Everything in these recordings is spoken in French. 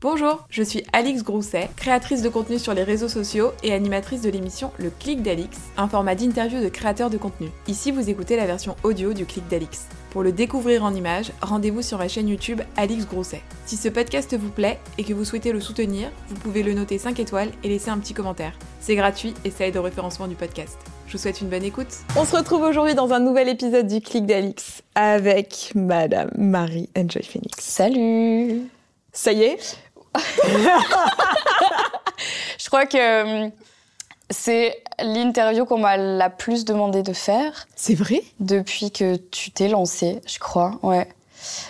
Bonjour, je suis Alix Grousset, créatrice de contenu sur les réseaux sociaux et animatrice de l'émission Le Clic d'Alix, un format d'interview de créateurs de contenu. Ici, vous écoutez la version audio du Clic d'Alix. Pour le découvrir en images, rendez-vous sur ma chaîne YouTube Alix Grousset. Si ce podcast vous plaît et que vous souhaitez le soutenir, vous pouvez le noter 5 étoiles et laisser un petit commentaire. C'est gratuit et ça aide au référencement du podcast. Je vous souhaite une bonne écoute. On se retrouve aujourd'hui dans un nouvel épisode du Clic d'Alix avec Madame Marie Enjoy Phoenix. Salut Ça y est? Je crois que euh, c'est l'interview qu'on m'a la plus demandé de faire C'est vrai? Depuis que tu t'es lancée, je crois. Ouais.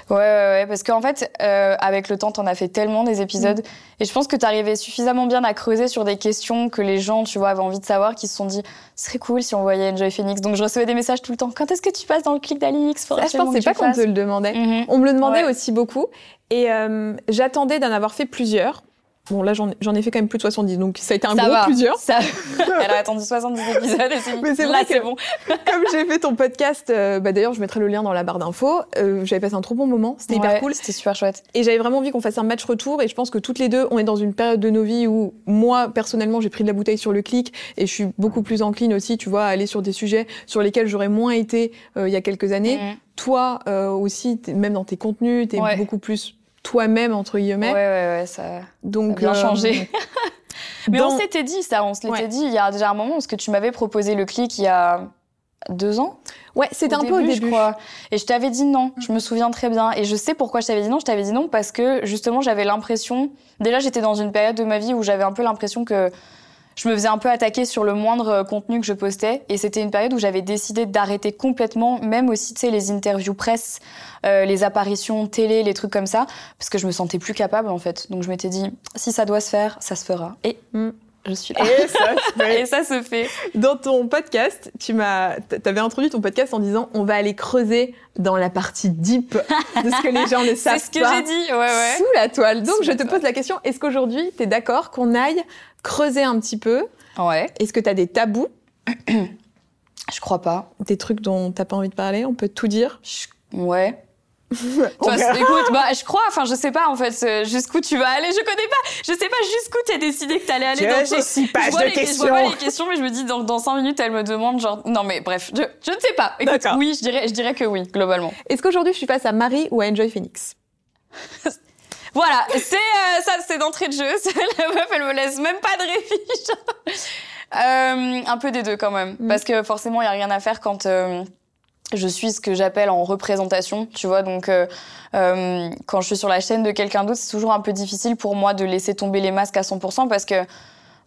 Ouais, ouais, ouais, parce qu'en fait, euh, avec le temps, t'en as fait tellement des épisodes, et je pense que t'arrivais suffisamment bien à creuser sur des questions que les gens, tu vois, avaient envie de savoir, qui se sont dit, ce serait cool si on voyait Enjoy Phoenix. Donc je recevais des messages tout le temps. Quand est-ce que tu passes dans le clic d'Alix? Je pensais pas qu'on te le demandait. Mhm. On me le demandait Ouais. aussi beaucoup. Et euh, j'attendais d'en avoir fait plusieurs. Bon, là, j'en ai- fait quand même plus de 70, donc ça a été un Ça gros va. plusieurs. Ça... Elle a attendu 70 épisodes et Mais c'est vrai que- c'est bon. Comme j'ai fait ton podcast, euh, bah, d'ailleurs, je mettrai le lien dans la barre d'infos. euh, j'avais passé un trop bon moment, c'était hyper Ouais, cool. C'était super chouette. Et j'avais vraiment envie qu'on fasse un match retour. Et je pense que toutes les deux, on est dans une période de nos vies où moi, personnellement, j'ai pris de la bouteille sur le clic et je suis beaucoup plus encline aussi, tu vois, à aller sur des sujets sur lesquels j'aurais moins été euh, il y a quelques années. Mhm. Toi euh, aussi, même dans tes contenus, t'es Ouais. beaucoup plus toi-même entre guillemets. Ouais, ouais, ouais, ça. Donc bien changé. Mais dans- on s'était dit ça, on se l'était Ouais. dit il y a déjà un moment, parce que tu m'avais proposé le clic il y a deux ans. Ouais, c'était un peu au je début. crois. Et je t'avais dit non, je me souviens très bien. Et je sais pourquoi je t'avais dit non. Je t'avais dit non parce que justement j'avais l'impression. Déjà j'étais dans une période de ma vie où j'avais un peu l'impression que je me faisais un peu attaquer sur le moindre euh, contenu que je postais. Et c'était une période où j'avais décidé d'arrêter complètement, même aussi, tu sais, les interviews presse, euh, les apparitions télé, les trucs comme ça, parce que je me sentais plus capable, en fait. Donc je m'étais dit, si ça doit se faire, ça se fera. Et Mm. je suis là. Et ça se fait. Et ça se fait. Dans ton podcast, tu m'as, t'avais introduit ton podcast en disant on va aller creuser dans la partie deep de ce que les gens ne savent C'est ce que pas j'ai dit, ouais, ouais. sous la toile. Donc Sous je te toile. pose la question est-ce qu'aujourd'hui tu es d'accord qu'on aille creuser un petit peu Ouais. Est-ce que tu as des tabous, Je crois pas. des trucs dont t'as pas envie de parler On peut tout dire. Je- Ouais. Toi, écoute, bah, je crois, enfin, je sais pas, en fait, jusqu'où tu vas aller. Je connais pas, je sais pas jusqu'où t'as décidé que t'allais aller. Donc, j'ai je- six je pages vois de les, Je questions. vois pas les questions, mais je me dis, dans, dans cinq minutes, elle me demande, genre, non, mais bref, je, je ne sais pas. Écoute, oui, je dirais, je dirais que oui, globalement. Est-ce qu'aujourd'hui je suis face à Marie ou à Enjoy Phoenix? Voilà, c'est euh, ça, c'est d'entrée de jeu. La meuf, elle me laisse même pas de réfléchir. Euh, un peu des deux quand même, Mm. parce que forcément, il y a rien à faire quand euh, je suis ce que j'appelle en représentation, tu vois. Donc, euh, euh, quand je suis sur la chaîne de quelqu'un d'autre, c'est toujours un peu difficile pour moi de laisser tomber les masques à 100% parce que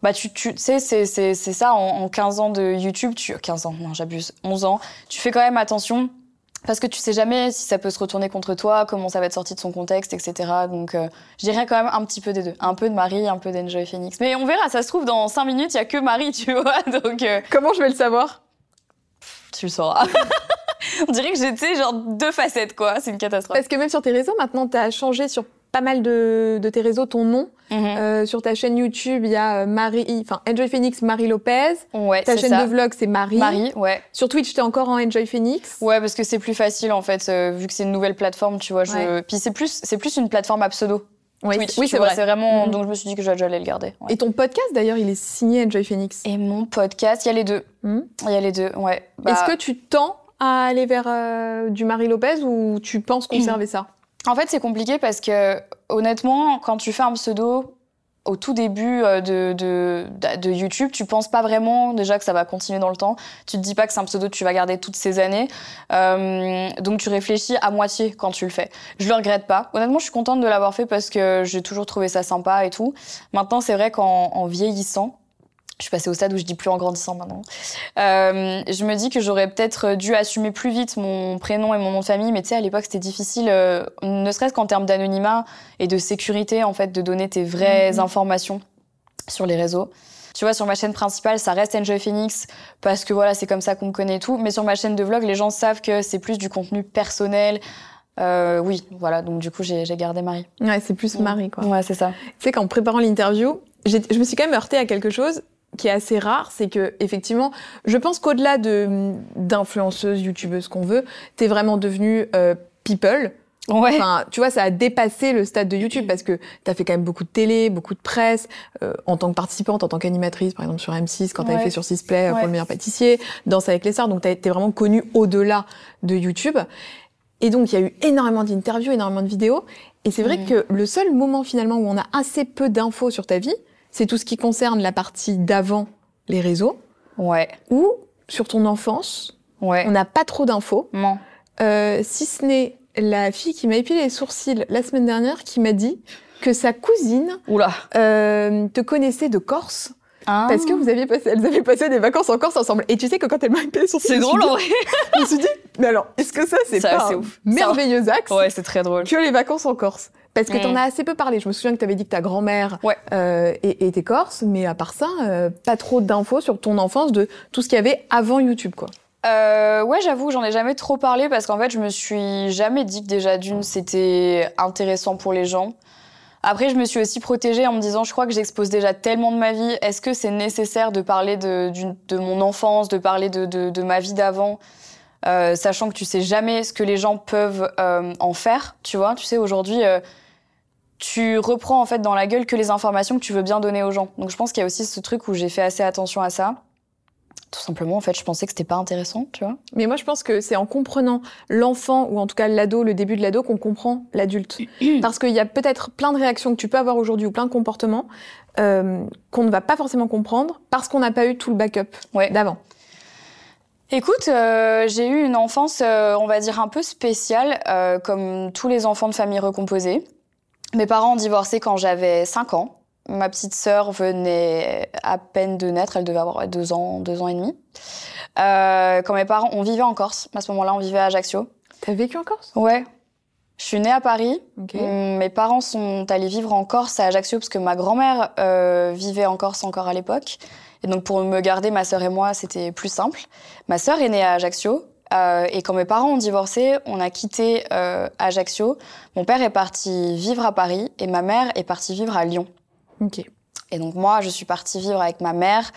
bah tu, tu sais c'est c'est c'est ça en, en 15 ans de YouTube, tu 15 ans, non, j'abuse, 11 ans, tu fais quand même attention parce que tu sais jamais si ça peut se retourner contre toi, comment ça va être sorti de son contexte, etc. Donc, euh, je dirais quand même un petit peu des deux. Un peu de Marie, un peu d'Enjoy Phoenix. Mais on verra, ça se trouve, dans 5 minutes, il y a que Marie, tu vois. Donc, euh, Comment je vais le savoir? tu le sauras. on dirait que j'ai, tu sais, genre deux facettes, quoi. C'est une catastrophe. Parce que même sur tes réseaux, maintenant tu as changé sur pas mal de, de tes réseaux ton nom. Mhm. Euh, sur ta chaîne YouTube, il y a euh, Marie, enfin Enjoy Phoenix Marie Lopez. Ouais, Ta chaîne ça. de vlog, c'est Marie. Marie, ouais. Sur Twitch, t'es encore en Enjoy Phoenix. Ouais, parce que c'est plus facile, en fait, euh, vu que c'est une nouvelle plateforme, tu vois. Je... Ouais. Puis c'est plus, c'est plus une plateforme à pseudo. Oui, Twitch, oui c'est vrai. C'est vraiment. Mhm. Donc, je me suis dit que j'allais le garder. ouais. Et ton podcast, d'ailleurs, il est signé Enjoy Phoenix. Et mon podcast, il y a les deux. Mhm. Il y a les deux, ouais. Bah, Est-ce que tu tends à aller vers euh, du Marie Lopez ou tu penses conserver ça? En fait, c'est compliqué parce que, honnêtement, quand tu fais un pseudo au tout début euh, de, de, de YouTube, tu penses pas vraiment déjà que ça va continuer dans le temps. Tu te dis pas que c'est un pseudo que tu vas garder toutes ces années. Euh, donc, tu réfléchis à moitié quand tu le fais. Je le regrette pas. Honnêtement, je suis contente de l'avoir fait parce que j'ai toujours trouvé ça sympa et tout. Maintenant, c'est vrai qu'en en vieillissant, je suis passée au stade où je dis plus en grandissant maintenant. Euh, je me dis que j'aurais peut-être dû assumer plus vite mon prénom et mon nom de famille, mais tu sais, à l'époque, c'était difficile, euh, ne serait-ce qu'en termes d'anonymat et de sécurité, en fait, de donner tes vraies Mhm. informations sur les réseaux. Tu vois, sur ma chaîne principale, ça reste Enjoy Phoenix parce que voilà, c'est comme ça qu'on me connaît tout. Mais sur ma chaîne de vlog, les gens savent que c'est plus du contenu personnel. Euh, oui, voilà. Donc du coup, j'ai gardé Marie. Ouais, c'est plus Mm. Marie, quoi. Ouais, c'est ça. Tu sais qu'en préparant l'interview, je me suis quand même heurtée à quelque chose qui est assez rare, c'est que effectivement, je pense qu'au-delà de d'influenceuse, youtubeuse, qu'on veut, t'es vraiment devenue euh, people. Ouais. Enfin, tu vois, ça a dépassé le stade de YouTube parce que tu as fait quand même beaucoup de télé, beaucoup de presse, euh, en tant que participante, en tant qu'animatrice, par exemple sur M6, quand tu avais fait sur Sisplay euh, pour le meilleur pâtissier, Danse avec les stars, donc tu été vraiment connue au-delà de YouTube. Et donc, il y a eu énormément d'interviews, énormément de vidéos. Et c'est vrai que le seul moment finalement où on a assez peu d'infos sur ta vie, c'est tout ce qui concerne la partie d'avant les réseaux. Ouais. Ou sur ton enfance. Ouais. On n'a pas trop d'infos. Non. Euh, si ce n'est la fille qui m'a épilé les sourcils la semaine dernière qui m'a dit que sa cousine euh, te connaissait de Corse. Ah. Parce que vous aviez passé, elles avaient passé des vacances en Corse ensemble. Et tu sais que quand elle m'a épilé les sourcils, c'est drôle en vrai. je me suis dit, mais alors, est-ce que ça c'est pas un ouf. merveilleux axe Ouais, c'est très drôle. Que les vacances en Corse? Parce que tu t'en mm. as assez peu parlé. Je me souviens que t'avais dit que ta grand-mère euh, était corse, mais à part ça, euh, pas trop d'infos sur ton enfance de tout ce qu'il y avait avant YouTube, quoi. Euh, ouais, j'avoue, j'en ai jamais trop parlé parce qu'en fait, je me suis jamais dit que déjà d'une, c'était intéressant pour les gens. Après, je me suis aussi protégée en me disant, je crois que j'expose déjà tellement de ma vie. Est-ce que c'est nécessaire de parler de, de, mon enfance, de parler de, de, de ma vie d'avant, euh, sachant que tu sais jamais ce que les gens peuvent euh, en faire, tu vois? Tu sais, aujourd'hui, tu reprends en fait dans la gueule que les informations que tu veux bien donner aux gens. Donc, je pense qu'il y a aussi ce truc où j'ai fait assez attention à ça. Tout simplement, en fait, je pensais que c'était pas intéressant, tu vois. Mais moi, je pense que c'est en comprenant l'enfant, ou en tout cas l'ado, le début de l'ado, qu'on comprend l'adulte. Parce qu'il y a peut-être plein de réactions que tu peux avoir aujourd'hui, ou plein de comportements, euh, qu'on ne va pas forcément comprendre, parce qu'on n'a pas eu tout le backup d'avant. Écoute, euh, j'ai eu une enfance, euh, on va dire, un peu spéciale, euh, comme tous les enfants de famille recomposée. Mes parents ont divorcé quand j'avais 5 ans. Ma petite sœur venait à peine de naître, elle devait avoir deux ans, deux ans et demi. Euh, quand mes parents, on vivait en Corse. À ce moment-là, on vivait à Ajaccio. T'as vécu en Corse? Ouais. Je suis née à Paris. Mes parents sont allés vivre en Corse à Ajaccio parce que ma grand-mère euh, vivait en Corse encore à l'époque. Et donc pour me garder, ma sœur et moi, c'était plus simple. Ma sœur est née à Ajaccio. Euh, et quand mes parents ont divorcé, on a quitté euh, Ajaccio. Mon père est parti vivre à Paris et ma mère est partie vivre à Lyon. Ok. Et donc moi, je suis partie vivre avec ma mère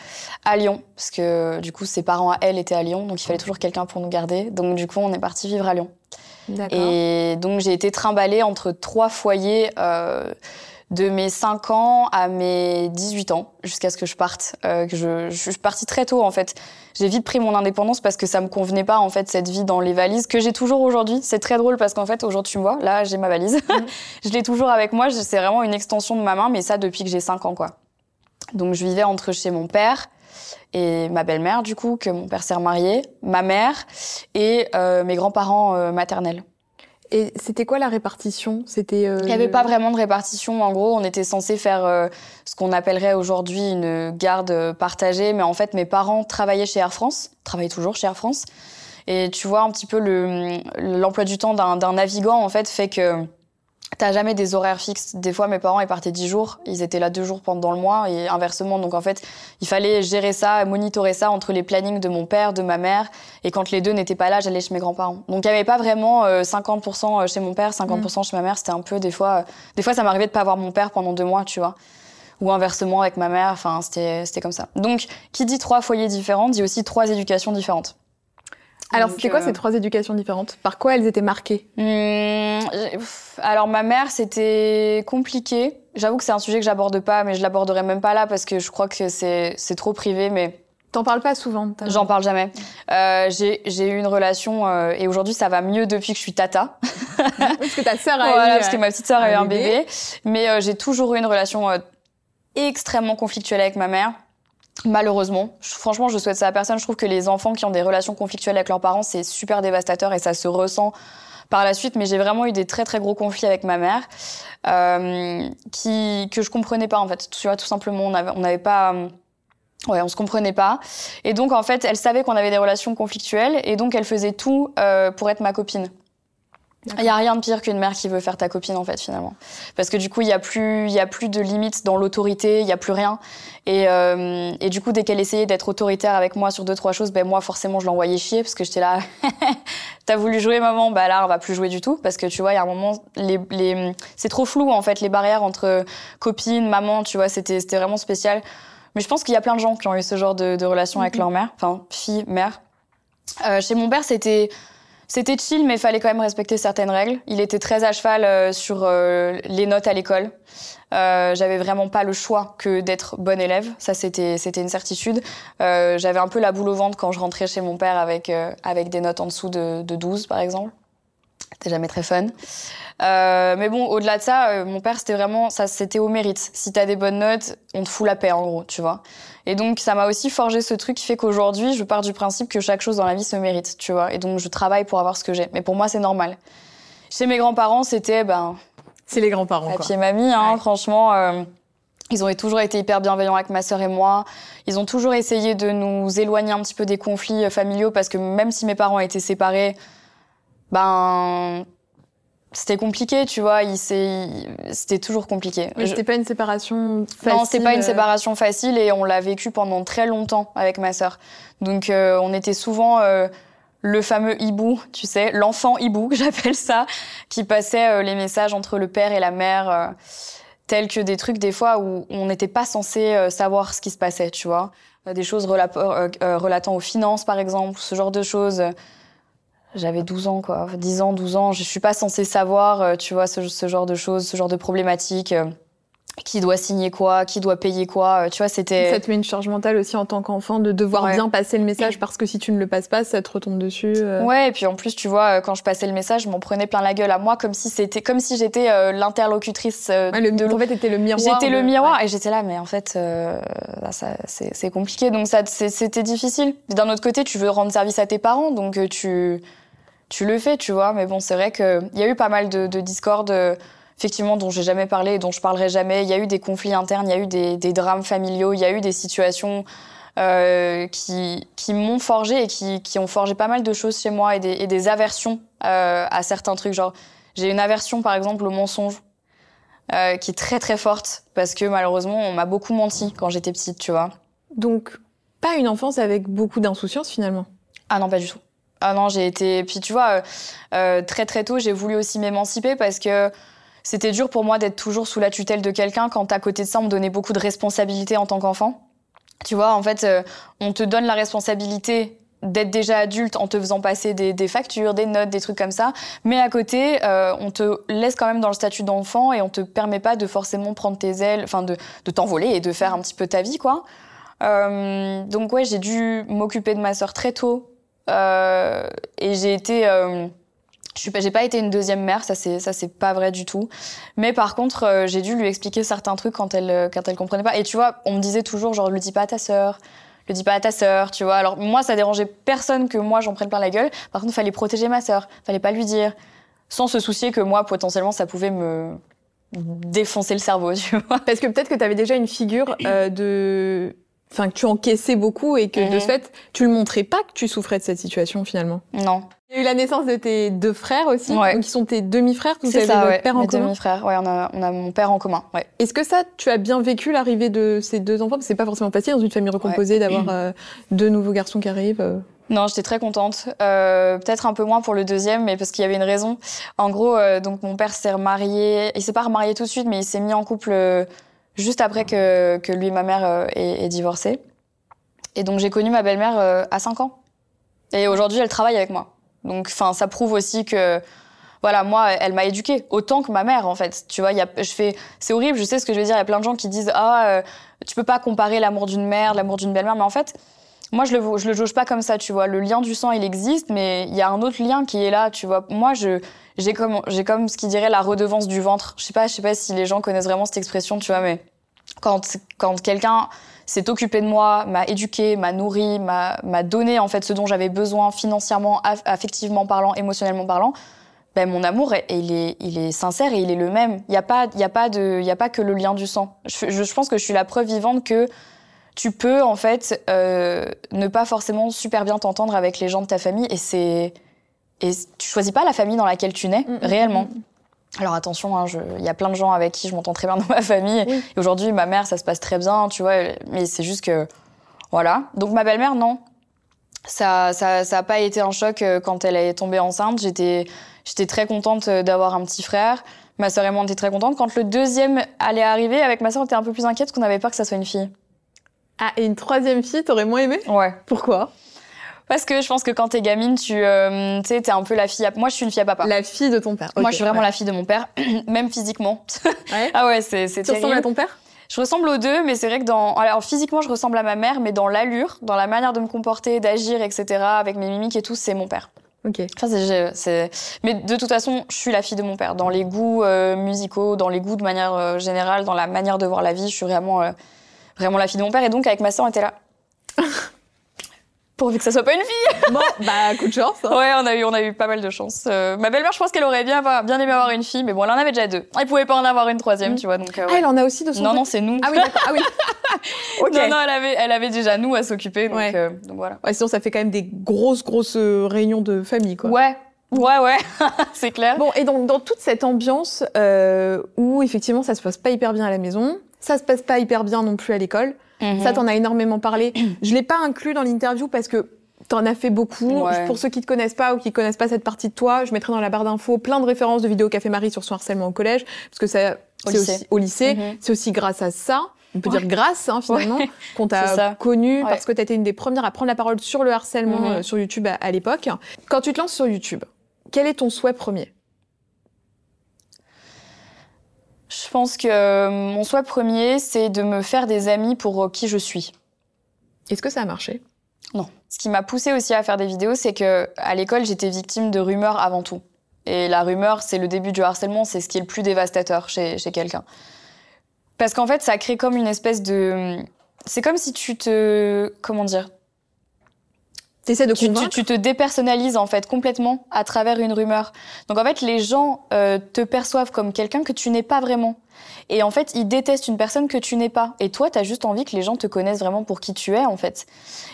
à Lyon, parce que du coup, ses parents à elle étaient à Lyon, donc il fallait toujours quelqu'un pour nous garder. Donc du coup, on est parti vivre à Lyon. Et donc j'ai été trimballée entre trois foyers. Euh, de mes 5 ans à mes 18 ans, jusqu'à ce que je parte. Euh, que je, je, suis partie très tôt, en fait. J'ai vite pris mon indépendance parce que ça me convenait pas, en fait, cette vie dans les valises que j'ai toujours aujourd'hui. C'est très drôle parce qu'en fait, aujourd'hui, tu me vois, là, j'ai ma valise. Mhm. je l'ai toujours avec moi. C'est vraiment une extension de ma main, mais ça depuis que j'ai 5 ans, quoi. Donc, je vivais entre chez mon père et ma belle-mère, du coup, que mon père s'est remarié, ma mère et euh, mes grands-parents euh, maternels. Et c'était quoi la répartition? C'était euh, Il n'y avait pas vraiment de répartition. En gros, on était censé faire euh, ce qu'on appellerait aujourd'hui une garde partagée, mais en fait, mes parents travaillaient chez Air France, travaillent toujours chez Air France. Et tu vois un petit peu l'emploi du temps d'un navigant en fait fait que T'as jamais des horaires fixes. Des fois, mes parents, ils partaient dix jours, ils étaient là deux jours pendant le mois, et inversement. Donc, en fait, il fallait gérer ça, monitorer ça entre les plannings de mon père, de ma mère. Et quand les deux n'étaient pas là, j'allais chez mes grands-parents. Donc, il n'y avait pas vraiment 50% euh, chez mon père, 50% mm. chez ma mère. C'était un peu, des fois, euh, des fois, ça m'arrivait de pas voir mon père pendant deux mois, tu vois. Ou inversement avec ma mère. Enfin, c'était comme ça. Donc, qui dit trois foyers différents, dit aussi trois éducations différentes. Alors, c'était quoi ces trois éducations différentes? Par quoi elles étaient marquées? Mmh, Alors, ma mère, c'était compliqué. J'avoue que c'est un sujet que j'aborde pas, mais je l'aborderai même pas là parce que je crois que c'est trop privé, mais... T'en parles pas souvent J'en parle jamais. Euh, j'ai eu une relation, euh, et aujourd'hui ça va mieux depuis que je suis tata. parce que ta sœur a voilà, eu parce que ma petite sœur a eu un bébé. Mais euh, j'ai toujours eu une relation extrêmement conflictuelle avec ma mère. Malheureusement, franchement, je souhaite ça à personne. Je trouve que les enfants qui ont des relations conflictuelles avec leurs parents, c'est super dévastateur et ça se ressent par la suite. Mais j'ai vraiment eu des très très gros conflits avec ma mère, euh, qui que je comprenais pas en fait. Tu vois, tout simplement, on n'avait on avait pas Ouais, on se comprenait pas. Et donc, en fait, elle savait qu'on avait des relations conflictuelles, et donc elle faisait tout euh, pour être ma copine. Il y a rien de pire qu'une mère qui veut faire ta copine en fait finalement, parce que du coup il y a plus il y a plus de limites dans l'autorité, il y a plus rien. Et, euh, et du coup dès qu'elle essayait d'être autoritaire avec moi sur deux trois choses, ben moi forcément je l'envoyais chier parce que j'étais là, t'as voulu jouer maman, bah là on va plus jouer du tout parce que tu vois il y a un moment les, les c'est trop flou en fait les barrières entre copine, maman, tu vois c'était c'était vraiment spécial. Mais je pense qu'il y a plein de gens qui ont eu ce genre de, de relation avec mhm. leur mère, enfin fille, mère. Euh, chez mon père c'était C'était chill, mais il fallait quand même respecter certaines règles. Il était très à cheval euh, sur euh, les notes à l'école. Euh, j'avais vraiment pas le choix que d'être bonne élève. Ça, c'était c'était une certitude. Euh, j'avais un peu la boule au ventre quand je rentrais chez mon père avec euh, avec des notes en dessous de, de 12, par exemple. C'était jamais très fun. Euh, mais bon, au-delà de ça, euh, mon père, c'était vraiment, ça, c'était au mérite. Si t'as des bonnes notes, on te fout la paix, en gros, tu vois. Et donc, ça m'a aussi forgé ce truc qui fait qu'aujourd'hui, je pars du principe que chaque chose dans la vie se mérite, tu vois. Et donc, je travaille pour avoir ce que j'ai. Mais pour moi, c'est normal. Chez mes grands-parents, c'était, ben, C'est les grands-parents, quoi. papier et mamie, hein, Ouais. franchement. euh, ils ont toujours été hyper bienveillants avec ma sœur et moi. Ils ont toujours essayé de nous éloigner un petit peu des conflits euh, familiaux parce que même si mes parents étaient séparés, ben c'était compliqué, tu vois. Il s'est- c'était toujours compliqué. Mais c'était pas une séparation facile. non, c'était pas une euh, séparation facile et on l'a vécu pendant très longtemps avec ma sœur. Donc euh, on était souvent euh, le fameux hibou, tu sais, l'enfant hibou que j'appelle ça, qui passait euh, les messages entre le père et la mère, euh, tels que des trucs des fois où on n'était pas censé savoir ce qui se passait, tu vois. Des choses relatant aux finances, par exemple, ce genre de choses. J'avais 12 ans, quoi. 10 ans, 12 ans. Je suis pas censée savoir, euh, tu vois, ce, ce genre de choses, ce genre de problématiques. euh, qui doit signer quoi, qui doit payer quoi. euh, Tu vois, c'était. Ça te met une charge mentale aussi en tant qu'enfant de devoir Ouais. bien passer le message parce que si tu ne le passes pas, ça te retombe dessus. euh. Ouais, et puis en plus, tu vois, quand je passais le message, je m'en prenais plein la gueule à moi, comme si c'était, comme si j'étais euh, l'interlocutrice euh, Ouais, le, de en fait, t'étais le miroir. J'étais le miroir ouais. et j'étais là, mais en fait, euh, bah, ça, c'est compliqué. Donc ça, c'était difficile. D'un autre côté, tu veux rendre service à tes parents, donc tu, tu le fais, tu vois. Mais bon, c'est vrai qu'il y a eu pas mal de, de discordes, euh, effectivement, dont j'ai jamais parlé et dont je parlerai jamais. Il y a eu des conflits internes, il y a eu des, des drames familiaux, il y a eu des situations euh, qui, qui m'ont forgé et qui, qui ont forgé pas mal de choses chez moi et des, et des aversions euh, à certains trucs. Genre, j'ai une aversion, par exemple, au mensonge qui est très très forte parce que malheureusement on m'a beaucoup menti quand j'étais petite, tu vois. Donc, pas une enfance avec beaucoup d'insouciance finalement? Ah non, pas du tout. Ah non, j'ai été. Puis tu vois, euh, euh, très très tôt, j'ai voulu aussi m'émanciper parce que c'était dur pour moi d'être toujours sous la tutelle de quelqu'un quand à côté de ça on me donnait beaucoup de responsabilités en tant qu'enfant. Tu vois, en fait, euh, on te donne la responsabilité d'être déjà adulte en te faisant passer des, factures, des notes, des trucs comme ça. Mais à côté, euh, on te laisse quand même dans le statut d'enfant et on te permet pas de forcément prendre tes ailes, enfin de, de t'envoler et de faire un petit peu ta vie, quoi. Euh, donc ouais, j'ai dû m'occuper de ma sœur très tôt. Euh, et j'ai été... euh, je suis pas, j'ai pas été une deuxième mère, ça c'est ça c'est pas vrai du tout. Mais par contre, euh, j'ai dû lui expliquer certains trucs quand elle quand elle comprenait pas. Et tu vois, on me disait toujours genre le dis pas à ta sœur, le dis pas à ta sœur, tu vois. Alors moi, ça dérangeait personne que moi j'en prenne plein la gueule. Par contre, fallait protéger ma sœur, fallait pas lui dire, sans se soucier que moi potentiellement ça pouvait me défoncer le cerveau, tu vois. Parce que peut-être que tu avais déjà une figure euh, de. Enfin, que tu encaissais beaucoup et que de Mhm. ce fait, tu le montrais pas que tu souffrais de cette situation finalement. Non. Il y a eu la naissance de tes deux frères aussi, Ouais. donc qui sont tes demi-frères. Vous C'est avez ça, votre ouais. père en Mes commun. demi-frères, ouais, on a, on a mon père en commun, ouais. Est-ce que ça, tu as bien vécu l'arrivée de ces deux enfants? Parce que c'est pas forcément facile dans une famille recomposée d'avoir euh, deux nouveaux garçons qui arrivent. euh. Non, j'étais très contente. Euh, Peut-être un peu moins pour le deuxième, mais parce qu'il y avait une raison. En gros, euh, donc mon père s'est remarié. Il s'est pas remarié tout de suite, mais il s'est mis en couple juste après que, que lui et ma mère euh, aient, aient divorcé. Et donc j'ai connu ma belle-mère euh, à 5 ans. Et aujourd'hui, elle travaille avec moi. Donc, enfin, ça prouve aussi que, voilà, moi, elle m'a éduquée autant que ma mère, en fait. Tu vois, y a, je fais, c'est horrible. Je sais ce que je veux dire. Il y a plein de gens qui disent, ah, euh, tu peux pas comparer l'amour d'une mère, l'amour d'une belle-mère, mais en fait. Moi, je le, je le jauge pas comme ça, tu vois. Le lien du sang, il existe, mais il y a un autre lien qui est là, tu vois. Moi, je, j'ai comme, j'ai comme ce qui dirait la redevance du ventre. Je sais pas, je sais pas si les gens connaissent vraiment cette expression, tu vois, mais quand, quand quelqu'un s'est occupé de moi, m'a éduqué, m'a nourri, m'a, donné, en fait, ce dont j'avais besoin financièrement, aff- affectivement parlant, émotionnellement parlant, ben, mon amour, il est, il est sincère et il est le même. Il n'y a, pas- il y a, pas de- il y a pas que le lien du sang. Je, je pense que je suis la preuve vivante que tu peux, en fait, euh, ne pas forcément super bien t'entendre avec les gens de ta famille et c'est. Et tu choisis pas la famille dans laquelle tu nais, Mm, mm, réellement. mm, mm. Alors attention, hein, je- il y a plein de gens avec qui je m'entends très bien dans ma famille. Oui. Et aujourd'hui, ma mère, ça se passe très bien, tu vois. Mais c'est juste que. Voilà. Donc ma belle-mère, non. Ça ça, ça a pas été un choc euh, quand elle est tombée enceinte. J'étais j'étais très contente euh, d'avoir un petit frère. Ma sœur et moi, on était très contentes. Quand le deuxième allait arriver, avec ma sœur, on était un peu plus inquiète parce qu'on n'avait peur que ça soit une fille. Ah, et une troisième fille, t'aurais moins aimé? Ouais. Pourquoi? Parce que je pense que quand t'es gamine, tu euh, sais, t'es un peu la fille. À... Moi, je suis une fille à papa. La fille de ton père. Moi, je suis vraiment ouais. la fille de mon père, même physiquement. Ouais. ah ouais, c'est c'est Tu ressembles à ton père? Je ressemble aux deux, mais c'est vrai que dans. Alors, physiquement, je ressemble à ma mère, mais dans l'allure, dans la manière de me comporter, d'agir, etc., avec mes mimiques et tout, c'est mon père. Ok. Enfin, c'est- je- c'est. Mais de toute façon, je suis la fille de mon père. Dans les goûts euh, musicaux, dans les goûts de manière euh, générale, dans la manière de voir la vie, je suis vraiment, euh, vraiment la fille de mon père. Et donc, avec ma sœur, on était là. Pourvu que ça soit pas une fille. Bon, bah, coup de chance. hein. Ouais, on a eu, on a eu pas mal de chance. Euh, ma belle-mère, je pense qu'elle aurait bien, avoir- bien aimé avoir une fille, mais bon, elle en avait déjà deux. Elle pouvait pas en avoir une troisième, Mm. tu vois. Donc, euh, Ah, ouais. elle en a aussi de son non, non, c'est nous. Ah oui, d'accord. Ah oui. ok. Non, non, elle avait, elle avait déjà nous à s'occuper, donc, Ouais. euh, donc voilà. Ouais, sinon, ça fait quand même des grosses, grosses euh, réunions de famille, quoi. Ouais, ouais, ouais, c'est clair. Bon, et donc, dans toute cette ambiance euh, où, effectivement, ça se passe pas hyper bien à la maison, ça se passe pas hyper bien non plus à l'école, Mhm. ça, t'en as énormément parlé. Je l'ai pas inclus dans l'interview parce que t'en as fait beaucoup. Ouais. Pour ceux qui te connaissent pas ou qui connaissent pas cette partie de toi, je mettrai dans la barre d'infos plein de références de vidéos Café Marie sur son harcèlement au collège, parce que ça, c'est aussi au lycée. Mhm. C'est aussi grâce à ça, on peut Ouais. dire grâce hein, finalement, qu'on C'est ça. t'a connu Ouais. parce que t'as été une des premières à prendre la parole sur le harcèlement Mhm. euh, sur YouTube à, à l'époque. Quand tu te lances sur YouTube, quel est ton souhait premier? Je pense que euh, mon souhait premier, c'est de me faire des amis pour euh, qui je suis. Est-ce que ça a marché? Non. Ce qui m'a poussé aussi à faire des vidéos, c'est que à l'école, j'étais victime de rumeurs avant tout. Et la rumeur, c'est le début du harcèlement, c'est ce qui est le plus dévastateur chez, chez quelqu'un. Parce qu'en fait, ça crée comme une espèce de. C'est comme si tu te. Comment dire De tu, tu, convaincre tu te dépersonnalises en fait complètement à travers une rumeur. Donc en fait, les gens euh, te perçoivent comme quelqu'un que tu n'es pas vraiment. Et en fait, ils détestent une personne que tu n'es pas. Et toi, tu as juste envie que les gens te connaissent vraiment pour qui tu es en fait.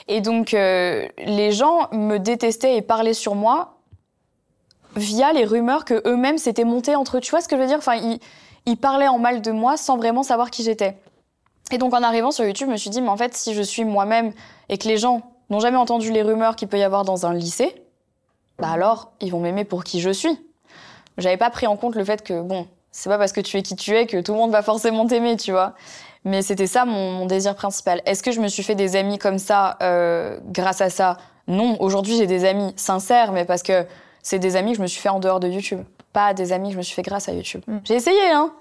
Et donc, euh, les gens me détestaient et parlaient sur moi via les rumeurs que eux-mêmes s'étaient montés entre eux. Tu vois ce que je veux dire? Enfin, ils, ils parlaient en mal de moi sans vraiment savoir qui j'étais. Et donc, en arrivant sur YouTube, je me suis dit, mais en fait, si je suis moi-même et que les gens n'ont jamais entendu les rumeurs qu'il peut y avoir dans un lycée, bah alors, ils vont m'aimer pour qui je suis. J'avais pas pris en compte le fait que, bon, c'est pas parce que tu es qui tu es que tout le monde va forcément t'aimer, tu vois. Mais c'était ça mon, mon désir principal. Est-ce que je me suis fait des amis comme ça euh, grâce à ça? Non. Aujourd'hui, j'ai des amis sincères, mais parce que c'est des amis que je me suis fait en dehors de YouTube. Pas des amis que je me suis fait grâce à YouTube. Mm. J'ai essayé, hein.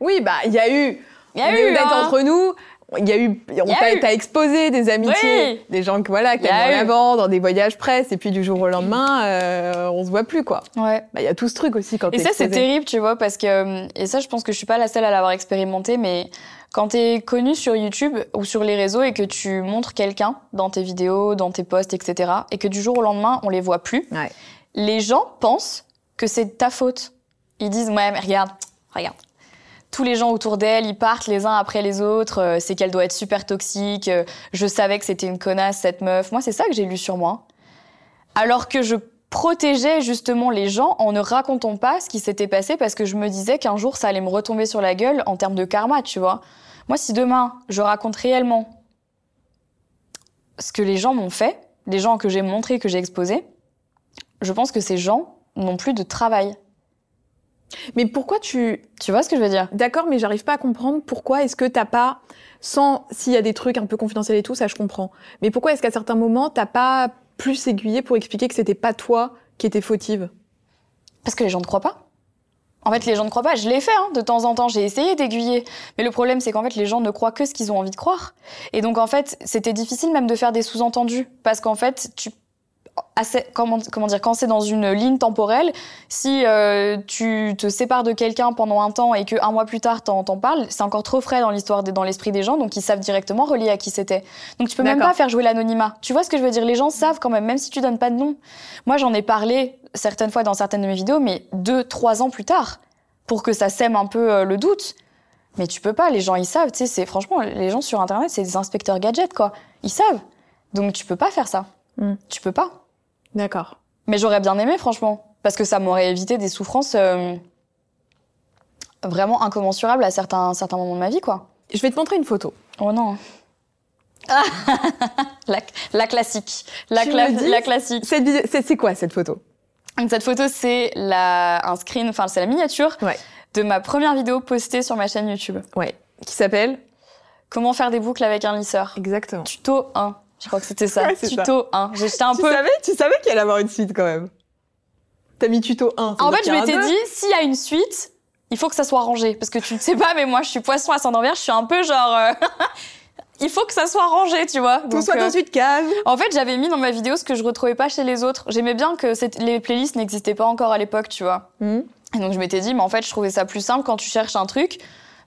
Oui, bah il y a eu. Il y a on est eu, honnête hein. entre nous. Il y a eu, on t'a t'as exposé des amitiés, Oui. des gens que voilà, aiment eu. avant, dans des voyages presse, et puis du jour au lendemain, euh, on se voit plus quoi. Ouais. Bah il y a tout ce truc aussi quand Et ça, c'est terrible, tu vois, parce que. Et ça, je pense que je suis pas la seule à l'avoir expérimenté, mais quand t'es connu sur YouTube ou sur les réseaux et que tu montres quelqu'un dans tes vidéos, dans tes posts, etc., et que du jour au lendemain, on les voit plus, Ouais. les gens pensent que c'est ta faute. Ils disent, ouais, mais regarde, regarde. Tous les gens autour d'elle, ils partent les uns après les autres. euh, c'est qu'elle doit être super toxique. euh, je savais que c'était une connasse, cette meuf. Moi, c'est ça que j'ai lu sur moi. Alors que je protégeais justement les gens en ne racontant pas ce qui s'était passé parce que je me disais qu'un jour, ça allait me retomber sur la gueule en termes de karma, tu vois. Moi, si demain, je raconte réellement ce que les gens m'ont fait, les gens que j'ai montrés, que j'ai exposés, je pense que ces gens n'ont plus de travail. Mais pourquoi tu, Tu vois ce que je veux dire? D'accord, mais j'arrive pas à comprendre pourquoi est-ce que t'as pas, sans s'il y a des trucs un peu confidentiels et tout, ça je comprends. Mais pourquoi est-ce qu'à certains moments t'as pas plus aiguillé pour expliquer que c'était pas toi qui étais fautive? Parce que les gens ne croient pas. En fait, les gens ne croient pas. Je l'ai fait hein, de temps en temps. J'ai essayé d'aiguiller. Mais le problème, c'est qu'en fait, les gens ne croient que ce qu'ils ont envie de croire. Et donc, en fait, c'était difficile même de faire des sous-entendus. Parce qu'en fait, tu. Assez- comment, comment dire Quand c'est dans une ligne temporelle, si euh, tu te sépares de quelqu'un pendant un temps et qu'un mois plus tard, t'en t'en parles, c'est encore trop frais dans l'histoire, des- dans l'esprit des gens. Donc, ils savent directement relier à qui c'était. Donc, tu peux même pas faire jouer l'anonymat. Tu vois ce que je veux dire? Les gens savent quand même, même si tu donnes pas de nom. Moi, j'en ai parlé certaines fois dans certaines de mes vidéos, mais deux, trois ans plus tard, pour que ça sème un peu euh, le doute. Mais tu peux pas, les gens ils savent, tu sais, c'est franchement, les gens sur internet, c'est des inspecteurs gadgets, quoi. Ils savent. Donc tu peux pas faire ça. Hmm. Tu peux pas. D'accord. Mais j'aurais bien aimé, franchement, parce que ça m'aurait évité des souffrances euh, vraiment incommensurables à certains, certains moments de ma vie, quoi. Je vais te montrer une photo. Oh non. Ah la, la classique. La, cla- la classique. C'est quoi cette photo? Cette photo, c'est la, un screen, enfin, c'est la miniature Ouais. de ma première vidéo postée sur ma chaîne YouTube. Ouais. Qui s'appelle? Comment faire des boucles avec un lisseur Exactement. Tuto 1. Je crois que c'était ça. Ouais, tuto 1. J'étais un tu peu. savais, tu savais qu'il allait avoir une suite quand même. T'as mis tuto 1. En fait, je m'étais dit, s'il y a une suite, il faut que ça soit rangé. Parce que tu ne sais pas, mais moi, je suis poisson ascendant vierge, je suis un peu genre. euh, il faut que ça soit rangé, tu vois. Tout Donc, soit euh, ensuite calme. En fait, j'avais mis dans ma vidéo ce que je retrouvais pas chez les autres. J'aimais bien que les playlists n'existaient pas encore à l'époque, tu vois. Hmm. Et donc, je m'étais dit, mais en fait, je trouvais ça plus simple quand tu cherches un truc,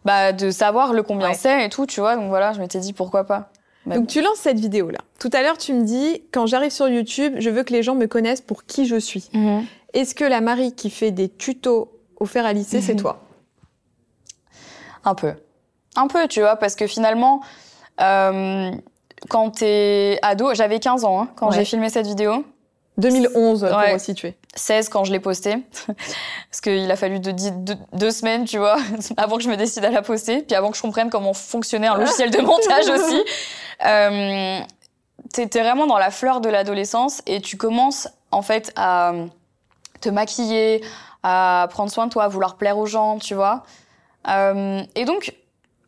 bah, de savoir le combien Ouais. c'est et tout, tu vois. Donc voilà, je m'étais dit, pourquoi pas. Bah, Donc tu lances cette vidéo là. Tout à l'heure tu me dis quand j'arrive sur YouTube, je veux que les gens me connaissent pour qui je suis. Mhm. Est-ce que la Marie qui fait des tutos offerts à lycée, c'est Mhm. toi? Un peu. Un peu, tu vois, parce que finalement, euh, quand t'es ado, j'avais 15 ans hein, quand Ouais. j'ai filmé cette vidéo, 2011 pour Ouais. resituer. 16 quand je l'ai postée, parce qu'il a fallu deux, semaines, tu vois, avant que je me décide à la poster, puis avant que je comprenne comment fonctionnait un logiciel de montage aussi. Euh, t'es vraiment dans la fleur de l'adolescence et tu commences en fait à te maquiller, à prendre soin de toi, à vouloir plaire aux gens, tu vois. Euh, et donc,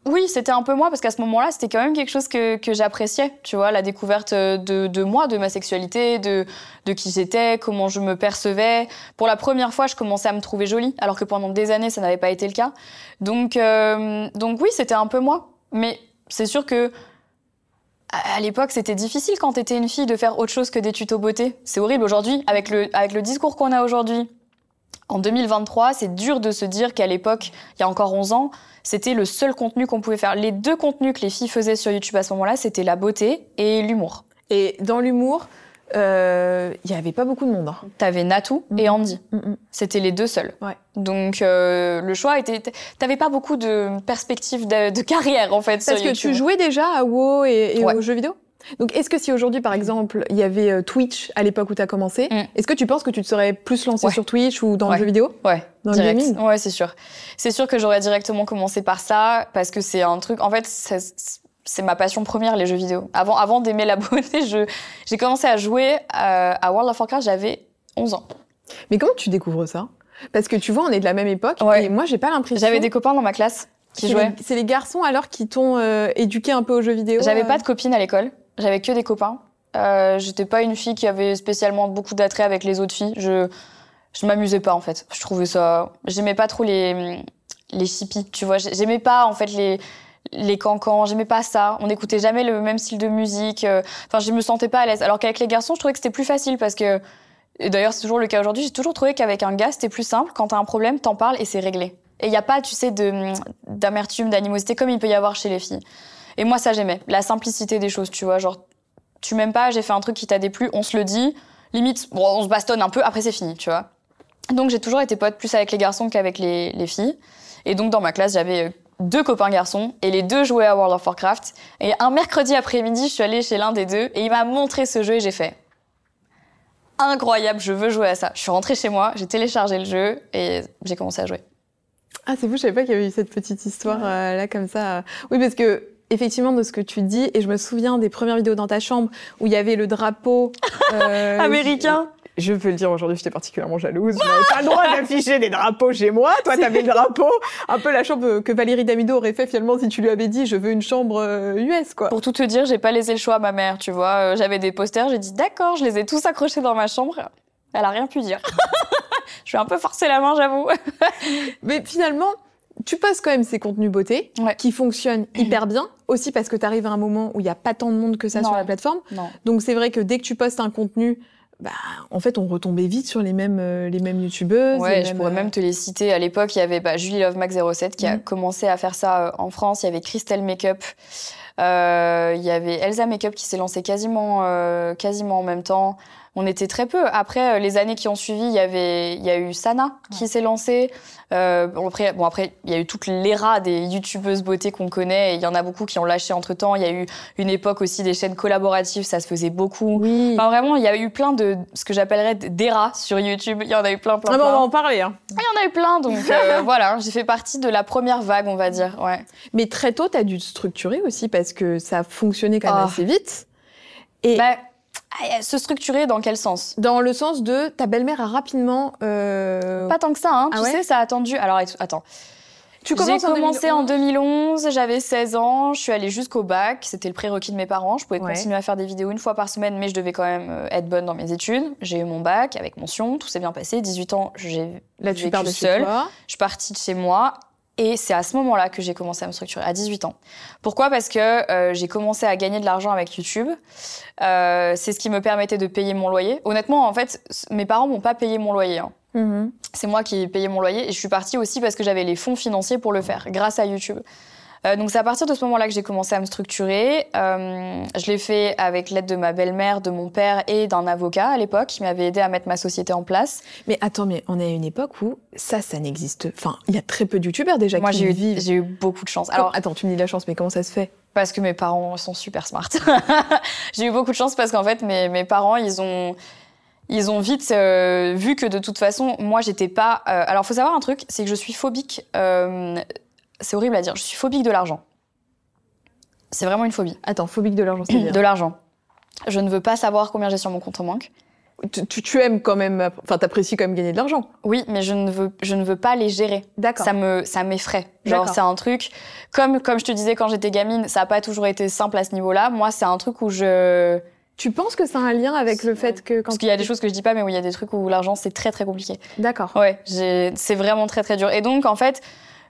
oui, c'était un peu moi, parce qu'à ce moment-là, c'était quand même quelque chose que, que j'appréciais, tu vois, la découverte de, de moi, de ma sexualité, de, de qui j'étais, comment je me percevais. Pour la première fois, je commençais à me trouver jolie, alors que pendant des années, ça n'avait pas été le cas. Donc, euh, donc oui, c'était un peu moi. Mais c'est sûr que à à l'époque, c'était difficile quand t'étais une fille de faire autre chose que des tutos beauté. C'est horrible aujourd'hui, avec le, avec le discours qu'on a aujourd'hui. En 2023, c'est dur de se dire qu'à l'époque, il y a encore 11 ans, c'était le seul contenu qu'on pouvait faire. Les deux contenus que les filles faisaient sur YouTube à ce moment-là, c'était la beauté et l'humour. Et dans l'humour, euh, il y avait pas beaucoup de monde. hein. T'avais Natou et. Andy. C'était les deux seuls. Ouais. Donc euh, le choix était. T'avais pas beaucoup de perspectives de, de carrière en fait Parce sur que tu jouais déjà à WoW et, et Ouais. aux jeux vidéo? Donc, est-ce que si aujourd'hui, par exemple, il y avait euh, Twitch à l'époque où tu as commencé, Mm. est-ce que tu penses que tu te serais plus lancé Ouais. sur Twitch ou dans Ouais. le jeu vidéo? Ouais, Dans le direct. gaming? Ouais, c'est sûr. C'est sûr que j'aurais directement commencé par ça parce que c'est un truc. En fait, c'est ma passion première, les jeux vidéo. Avant, avant d'aimer la beauté, je j'ai commencé à jouer à, à World of Warcraft. J'avais 11 ans. Mais comment tu découvres ça? Parce que tu vois, on est de la même époque Ouais. et moi, j'ai pas l'impression. J'avais des copains dans ma classe qui C'est jouaient. les- C'est les garçons alors qui t'ont euh, éduqué un peu aux jeux vidéo J'avais euh pas de copines à l'école. J'avais que des copains. Euh, J'étais pas une fille qui avait spécialement beaucoup d'attrait avec les autres filles. Je je m'amusais pas en fait. Je trouvais ça. J'aimais pas trop les les chippies. Tu vois, j'aimais pas en fait les les cancans. J'aimais pas ça. On n'écoutait jamais le même style de musique. Euh, Enfin, je me sentais pas à l'aise. Alors qu'avec les garçons, je trouvais que c'était plus facile parce que et d'ailleurs c'est toujours le cas aujourd'hui. J'ai toujours trouvé qu'avec un gars c'était plus simple. Quand t'as un problème, t'en parles et c'est réglé. Et il y a pas, tu sais, d'amertume, d'animosité comme il peut y avoir chez les filles. Et moi, ça, j'aimais. La simplicité des choses, tu vois. Genre, tu m'aimes pas, j'ai fait un truc qui t'a déplu, on se le dit. Limite, bon, on se bastonne un peu, après c'est fini, tu vois. Donc, j'ai toujours été pote plus avec les garçons qu'avec les, les filles. Et donc, dans ma classe, j'avais euh, deux copains garçons et les deux jouaient à World of Warcraft. Et un mercredi après-midi, je suis allée chez l'un des deux et il m'a montré ce jeu et j'ai fait incroyable, je veux jouer à ça. Je suis rentrée chez moi, j'ai téléchargé le jeu et j'ai commencé à jouer. Ah, c'est fou, je savais pas qu'il y avait eu cette petite histoire euh, là comme ça. Oui, parce que effectivement de ce que tu dis, et je me souviens des premières vidéos dans ta chambre où il y avait le drapeau euh, Américain Je, peux le dire aujourd'hui, j'étais particulièrement jalouse. Je n'avais pas le droit d'afficher des drapeaux chez moi. Toi, t'avais le drapeau, un peu la chambre que Valérie Damido aurait fait finalement si tu lui avais dit je veux une chambre euh, US, quoi. Pour tout te dire, j'ai pas laissé le choix à ma mère, tu vois. Euh, J'avais des posters, j'ai dit d'accord, je les ai tous accrochés dans ma chambre. Elle a rien pu dire. je suis un peu forcé la main, j'avoue. Mais finalement, tu postes quand même ces contenus beauté Ouais. qui fonctionnent hyper bien, aussi parce que tu arrives à un moment où il n'y a pas tant de monde que ça Non. sur la plateforme. Non. Donc c'est vrai que dès que tu postes un contenu, bah, en fait, on retombait vite sur les mêmes, euh, les mêmes youtubeuses. Ouais, je pourrais euh, même te les citer. À l'époque, il y avait bah, Julie Love Max 07 qui a Mhm. commencé à faire ça euh, en France. Il y avait Christelle Makeup. Euh, il y avait Elsa Makeup qui s'est lancée quasiment, euh, quasiment en même temps. On était très peu. Après, euh, les années qui ont suivi, il y avait, il y a eu Sana qui s'est lancée. Euh, bon, après, bon, après, il y a eu toute l'era des youtubeuses beauté qu'on connaît. Et il y en a beaucoup qui ont lâché entre temps. Il y a eu une époque aussi des chaînes collaboratives. Ça se faisait beaucoup. Oui. Enfin, vraiment, il y a eu plein de ce que j'appellerais d'eras sur YouTube. Il y en a eu plein, plein, Ah bah, on plein. va en parler. Hein. Il y en a eu plein, donc euh, voilà, j'ai fait partie de la première vague, on va dire. Ouais. Mais très tôt, tu as dû te structurer aussi parce que ça fonctionnait quand même Ah. assez vite. Et Bah, ah, se structurer dans quel sens? Dans le sens de ta belle-mère a rapidement. euh, Pas tant que ça, hein. Ah tu ouais sais, ça a attendu. Alors, attends. Tu J'ai commences en commencé en 2011. 2011, j'avais 16 ans, je suis allée jusqu'au bac, c'était le prérequis de mes parents. Je pouvais Ouais. continuer à faire des vidéos une fois par semaine, mais je devais quand même euh, être bonne dans mes études. J'ai eu mon bac avec mention, tout s'est bien passé. 18 ans, j'ai Là, tu vécu pars de chez seule. Je suis partie de chez moi et c'est à ce moment-là que j'ai commencé à me structurer, à 18 ans. Pourquoi? Parce que euh, j'ai commencé à gagner de l'argent avec YouTube. Euh, c'est ce qui me permettait de payer mon loyer. Honnêtement, en fait, mes parents m'ont pas payé mon loyer. hein. Mhm. C'est moi qui ai payé mon loyer et je suis partie aussi parce que j'avais les fonds financiers pour le faire, grâce à YouTube. Euh, donc c'est à partir de ce moment-là que j'ai commencé à me structurer. Euh, je l'ai fait avec l'aide de ma belle-mère, de mon père et d'un avocat à l'époque qui m'avait aidé à mettre ma société en place. Mais attends, mais on est à une époque où ça, ça n'existe. Enfin, il y a très peu de youtubeurs déjà Moi qui j'ai eu, vivent. j'ai eu beaucoup de chance. Alors, attends, tu me dis la chance, mais comment ça se fait? parce que mes parents sont super smart. j'ai eu beaucoup de chance parce qu'en fait mes, mes parents ils ont ils ont vite euh, vu que de toute façon moi j'étais pas. euh, alors faut savoir un truc, c'est que je suis phobique. euh, c'est horrible à dire. Je suis phobique de l'argent. C'est vraiment une phobie. Attends, phobique de l'argent, c'est-à-dire De l'argent. Je ne veux pas savoir combien j'ai sur mon compte en banque. tu, tu- tu aimes quand même, enfin, t'apprécies quand même gagner de l'argent. Oui, mais je ne veux, je ne veux pas les gérer. D'accord. Ça me, ça m'effraie. Genre, c'est un truc, comme, comme je te disais quand j'étais gamine, ça n'a pas toujours été simple à ce niveau-là. Moi, c'est un truc où je. Tu penses que ça a un lien avec le fait que quand Parce qu'il y a des choses que je dis pas, mais où il y a des trucs où l'argent, c'est très, très compliqué. D'accord. Ouais, c'est vraiment très, très dur. Et donc, en fait,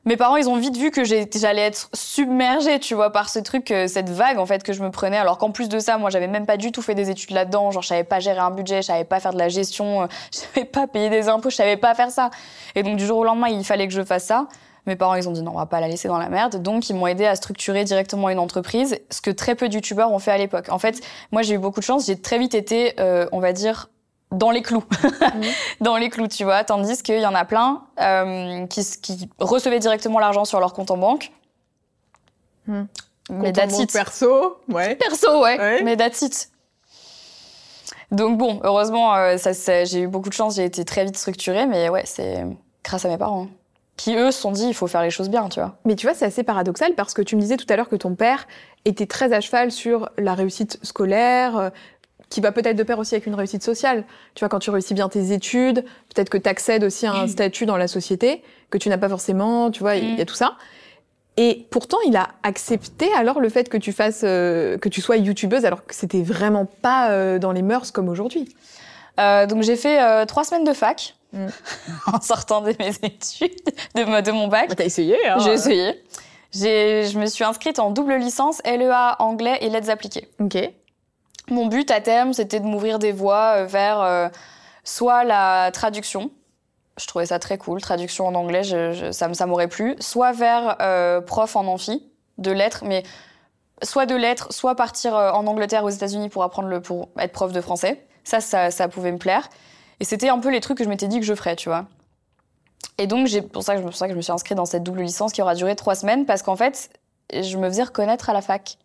mes parents, ils ont vite vu que j'allais être submergée, tu vois, par ce truc, euh, cette vague, en fait, que je me prenais. Alors qu'en plus de ça, moi, j'avais même pas du tout fait des études là-dedans. Genre, je savais pas gérer un budget, je savais pas faire de la gestion, euh, je savais pas payer des impôts, je savais pas faire ça. Et donc, du jour au lendemain, il fallait que je fasse ça. Mes parents, ils ont dit non, on va pas la laisser dans la merde. Donc, ils m'ont aidé à structurer directement une entreprise, ce que très peu de ont fait à l'époque. En fait, moi, j'ai eu beaucoup de chance. J'ai très vite été, euh, on va dire, dans les clous. dans les clous, tu vois. Tandis qu'il y en a plein euh, qui, recevaient directement l'argent sur leur compte en banque. Hmm. Mais Compte en that's perso, ouais. Perso, ouais. Ouais. Mais that's it. Donc bon, heureusement, euh, ça, ça- j'ai eu beaucoup de chance, j'ai été très vite structurée, mais ouais, c'est grâce à mes parents. Qui, eux, se sont dit, il faut faire les choses bien, tu vois. Mais tu vois, c'est assez paradoxal parce que tu me disais tout à l'heure que ton père était très à cheval sur la réussite scolaire, euh, qui va peut-être de pair aussi avec une réussite sociale. Tu vois, quand tu réussis bien tes études, peut-être que tu accèdes aussi à un statut dans la société que tu n'as pas forcément, tu vois, il y a Mm. tout ça. Et pourtant, il a accepté alors le fait que tu fasses, euh, que tu sois youtubeuse, alors que c'était vraiment pas euh, dans les mœurs comme aujourd'hui. Euh, donc j'ai fait euh, trois semaines de fac Mm. en sortant de mes études, de, ma- de mon bac. T'as essayé, hein J'ai essayé. J'ai- Je me suis inscrite en double licence LEA anglais et lettres appliquées. Ok. Mon but à terme, c'était de m'ouvrir des voies euh, vers euh, soit la traduction. Je trouvais ça très cool, traduction en anglais, je- ça, m'aurait plu. Soit vers euh, prof en amphi, de lettres, mais soit de lettres, soit partir en Angleterre, aux États-Unis pour apprendre le, pour être prof de français. Ça, ça, pouvait me plaire. Et c'était un peu les trucs que je m'étais dit que je ferais, tu vois. Et donc, j'ai pour pour ça que je me suis inscrite dans cette double licence qui aura duré trois semaines, parce qu'en fait, je me faisais reconnaître à la fac.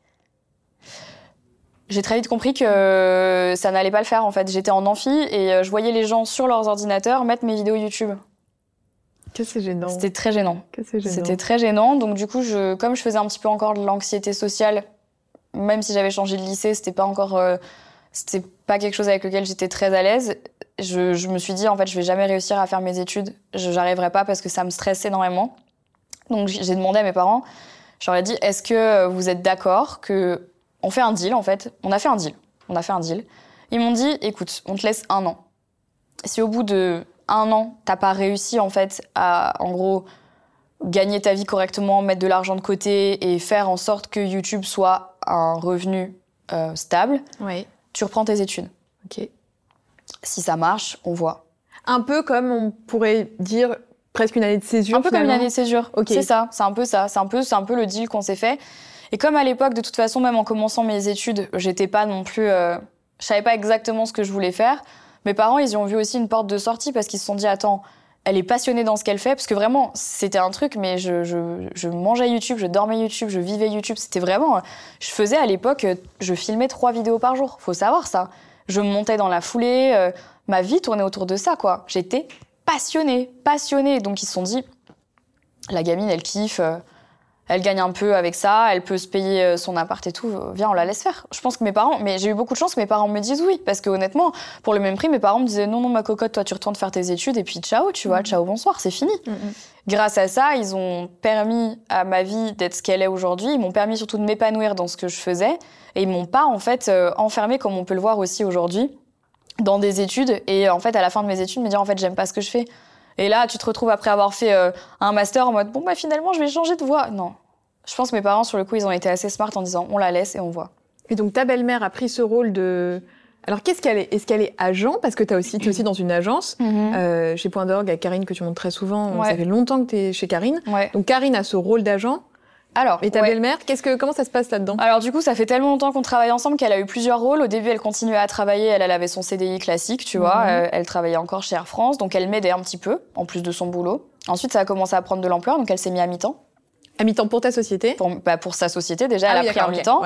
J'ai très vite compris que ça n'allait pas le faire en fait. J'étais en amphi et euh, je voyais les gens sur leurs ordinateurs mettre mes vidéos YouTube. Que c'est gênant. C'était très gênant. C'était très gênant. Donc du coup, je, comme je faisais un petit peu encore de l'anxiété sociale, même si j'avais changé de lycée, c'était pas encore, euh, c'était pas quelque chose avec lequel j'étais très à l'aise. Je, je me suis dit en fait, je vais jamais réussir à faire mes études. Je j'arriverai pas parce que ça me stressait énormément. Donc j'ai demandé à mes parents. J'aurais dit, est-ce que vous êtes d'accord que on fait un deal en fait On a fait un deal. On a fait un deal. Ils m'ont dit, écoute, on te laisse un an. Si au bout de un an, t'as pas réussi en fait à, en gros, gagner ta vie correctement, mettre de l'argent de côté et faire en sorte que YouTube soit un revenu euh, stable, tu reprends tes études. Ok. Si ça marche, on voit. Un peu comme on pourrait dire presque une année de césure. Un peu comme une année de césure. Ok. C'est ça, c'est un peu ça. C'est un peu, c'est un peu le deal qu'on s'est fait. Et comme à l'époque, de toute façon, même en commençant mes études, j'étais pas non plus, euh, je savais pas exactement ce que je voulais faire. Mes parents, ils y ont vu aussi une porte de sortie parce qu'ils se sont dit, attends, elle est passionnée dans ce qu'elle fait, parce que vraiment, c'était un truc, mais je, je, je mangeais YouTube, je dormais YouTube, je vivais YouTube. C'était vraiment, je faisais à l'époque, je filmais trois vidéos par jour. Faut savoir ça. Je montais dans la foulée, euh, ma vie tournait autour de ça, quoi. J'étais passionnée, passionnée. Donc ils se sont dit, la gamine, elle kiffe, euh, elle gagne un peu avec ça, elle peut se payer euh, son appart et tout. Viens, on la laisse faire. Je pense que mes parents, mais j'ai eu beaucoup de chance que mes parents me disent oui, parce que honnêtement, pour le même prix, mes parents me disaient non, non, ma cocotte, toi, tu retournes faire tes études et puis ciao, tu vois, mm. ciao, bonsoir, c'est fini. Mm, mm. Grâce à ça, ils ont permis à ma vie d'être ce qu'elle est aujourd'hui. Ils m'ont permis surtout de m'épanouir dans ce que je faisais et ils m'ont pas en fait euh, enfermé comme on peut le voir aussi aujourd'hui dans des études et en fait à la fin de mes études me dire en fait j'aime pas ce que je fais et là, tu te retrouves après avoir fait euh, un master en mode bon bah finalement je vais changer de voie. Non, je pense que mes parents sur le coup ils ont été assez smart en disant on la laisse et on voit. Et donc ta belle-mère a pris ce rôle de alors, qu'est-ce qu'elle est Est-ce qu'elle est agent? Parce que tu aussi, es aussi dans une agence. Mhm. euh, chez Point d'orgue, à Karine, que tu montres très souvent. Ça fait longtemps que tu es chez Karine. Donc, Karine a ce rôle d'agent. Alors, et ta belle-mère, qu'est-ce que comment ça se passe là-dedans? Alors du coup, ça fait tellement longtemps qu'on travaille ensemble qu'elle a eu plusieurs rôles. Au début, elle continuait à travailler, elle, elle avait son CDI classique, tu vois. Mhm. Euh, elle travaillait encore chez Air France, donc elle m'aidait un petit peu en plus de son boulot. Ensuite, ça a commencé à prendre de l'ampleur, donc elle s'est mise à mi-temps. À mi-temps pour ta société pour, bah pour sa société, déjà, ah elle a pris un mi-temps.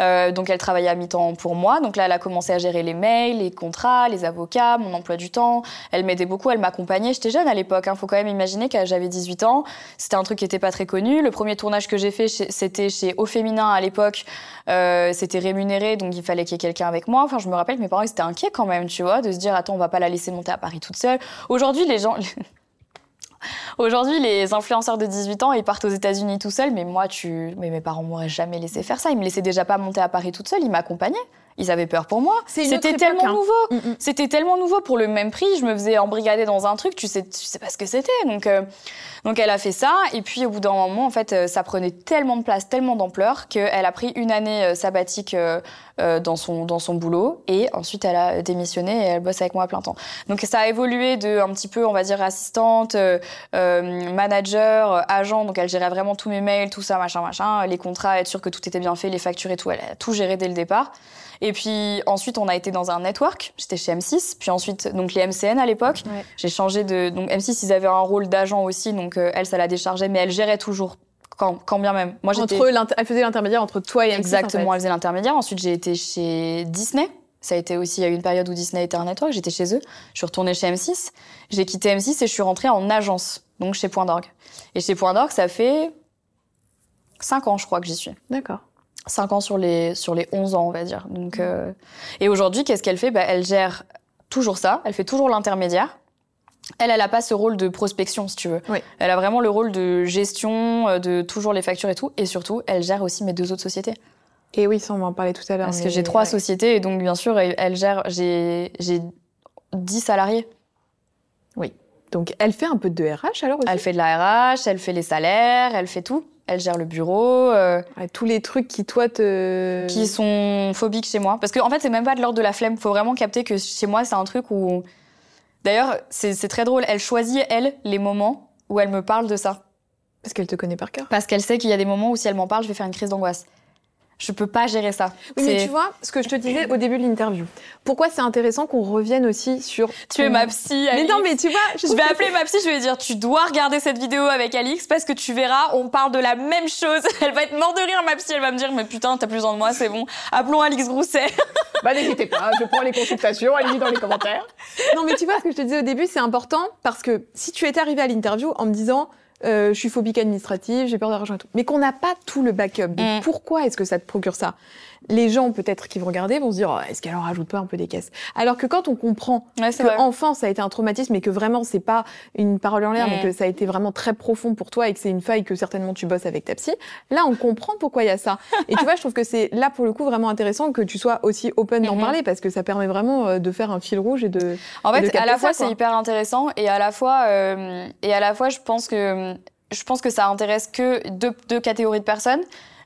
Euh, donc, elle travaillait à mi-temps pour moi. Donc là, elle a commencé à gérer les mails, les contrats, les avocats, mon emploi du temps. Elle m'aidait beaucoup, elle m'accompagnait. J'étais jeune à l'époque. Il hein. faut quand même imaginer que j'avais 18 ans. C'était un truc qui n'était pas très connu. Le premier tournage que j'ai fait, c'était chez Au Féminin à l'époque. Euh, c'était rémunéré, donc il fallait qu'il y ait quelqu'un avec moi. Enfin, je me rappelle que mes parents, ils étaient inquiets quand même, tu vois, de se dire, attends, on va pas la laisser monter à Paris toute seule. Aujourd'hui, les gens... Aujourd'hui, les influenceurs de 18 ans, ils partent aux États-Unis tout seuls, mais moi, tu... mais mes parents m'auraient jamais laissé faire ça. Ils me laissaient déjà pas monter à Paris toute seule, ils m'accompagnaient. Ils avaient peur pour moi. C'était tellement hein. nouveau. Mm, mm. C'était tellement nouveau pour le même prix. Je me faisais embrigader dans un truc. Tu sais, tu sais pas ce que c'était. Donc, euh, donc elle a fait ça. Et puis au bout d'un moment, en fait, euh, ça prenait tellement de place, tellement d'ampleur qu'elle a pris une année euh, sabbatique dans son dans son boulot. Et ensuite, elle a démissionné et elle bosse avec moi à plein temps. Donc ça a évolué de un petit peu, on va dire, assistante, manager, agent. Donc elle gérait vraiment tous mes mails, tout ça, machin, machin, les contrats, être sûr que tout était bien fait, les factures et tout. Elle a tout géré dès le départ. Et puis ensuite, on a été dans un network. J'étais chez M6. Puis ensuite, donc les MCN à l'époque. J'ai changé de. Donc M6, ils avaient un rôle d'agent aussi. Donc euh, elle, ça la déchargeait, mais elle gérait toujours. Quand, quand bien même. Moi, entre eux, elle faisait l'intermédiaire entre toi et M6. Exactement, elle faisait l'intermédiaire. Ensuite, j'ai été chez Disney. Ça a été aussi, il y a eu une période où Disney était un network, j'étais chez eux. Je suis retournée chez M6. J'ai quitté M6 et je suis rentrée en agence, donc chez Point d'orgue. Et chez Point d'orgue, ça fait 5 ans, je crois, que j'y suis. D'accord. 5 ans sur les, sur les 11 ans, on va dire. Donc, euh... Et aujourd'hui, qu'est-ce qu'elle fait? Bah, Elle gère toujours ça, elle fait toujours l'intermédiaire. Elle, elle n'a pas ce rôle de prospection, si tu veux. Oui. Elle a vraiment le rôle de gestion, euh, de toujours les factures et tout. Et surtout, elle gère aussi mes deux autres sociétés. Et oui, ça, on va en parler tout à l'heure. Parce que j'ai trois sociétés et donc, bien sûr, elle gère. J'ai 10 salariés. Donc, elle fait un peu de RH alors aussi Elle fait de la RH, elle fait les salaires, elle fait tout elle gère le bureau. Euh, tous les trucs qui, toi, te. Qui sont phobiques chez moi. Parce qu'en en fait, c'est même pas de l'ordre de la flemme. Faut vraiment capter que chez moi, c'est un truc où. D'ailleurs, c'est très drôle. Elle choisit, elle, les moments où elle me parle de ça. Parce qu'elle te connaît par cœur. Parce qu'elle sait qu'il y a des moments où si elle m'en parle, je vais faire une crise d'angoisse. Je peux pas gérer ça. Oui, mais tu vois, ce que je te disais au début de l'interview. Pourquoi c'est intéressant qu'on revienne aussi sur. Tu es ma psy. Mais non, mais tu vois, je, vais appeler ma psy. Je vais dire, tu dois regarder cette vidéo avec Alix parce que tu verras, on parle de la même chose. Elle va être morte de rire, ma psy. Elle va me dire, mais putain, t'as plus besoin de moi, c'est bon. Appelons Alix Grousset. bah n'hésitez pas, je prends les consultations. Allez-y dans les commentaires. Non, mais tu vois, ce que je te disais au début, c'est important parce que si tu étais arrivé à l'interview en me disant euh, je suis phobique administrative, j'ai peur d'argent et tout. Mais qu'on n'a pas tout le backup. Mm. pourquoi est-ce que ça te procure ça? Les gens, peut-être, qui vont regarder, vont se dire, oh, est-ce qu'elle en rajoute pas un peu des caisses? Alors que quand on comprend ouais, que enfant, ça a été un traumatisme et que vraiment, c'est pas une parole en l'air, mais que ça a été vraiment très profond pour toi et que c'est une faille que certainement tu bosses avec ta psy, là, on comprend pourquoi il y a ça. et tu vois, je trouve que c'est là, pour le coup, vraiment intéressant que tu sois aussi open d'en mm-hmm. parler parce que ça permet vraiment euh, de faire un fil rouge et de. En fait, à la fois, c'est hyper intéressant et à la fois, euh, et à la fois, je pense que je pense que ça intéresse que deux, deux, catégories de personnes.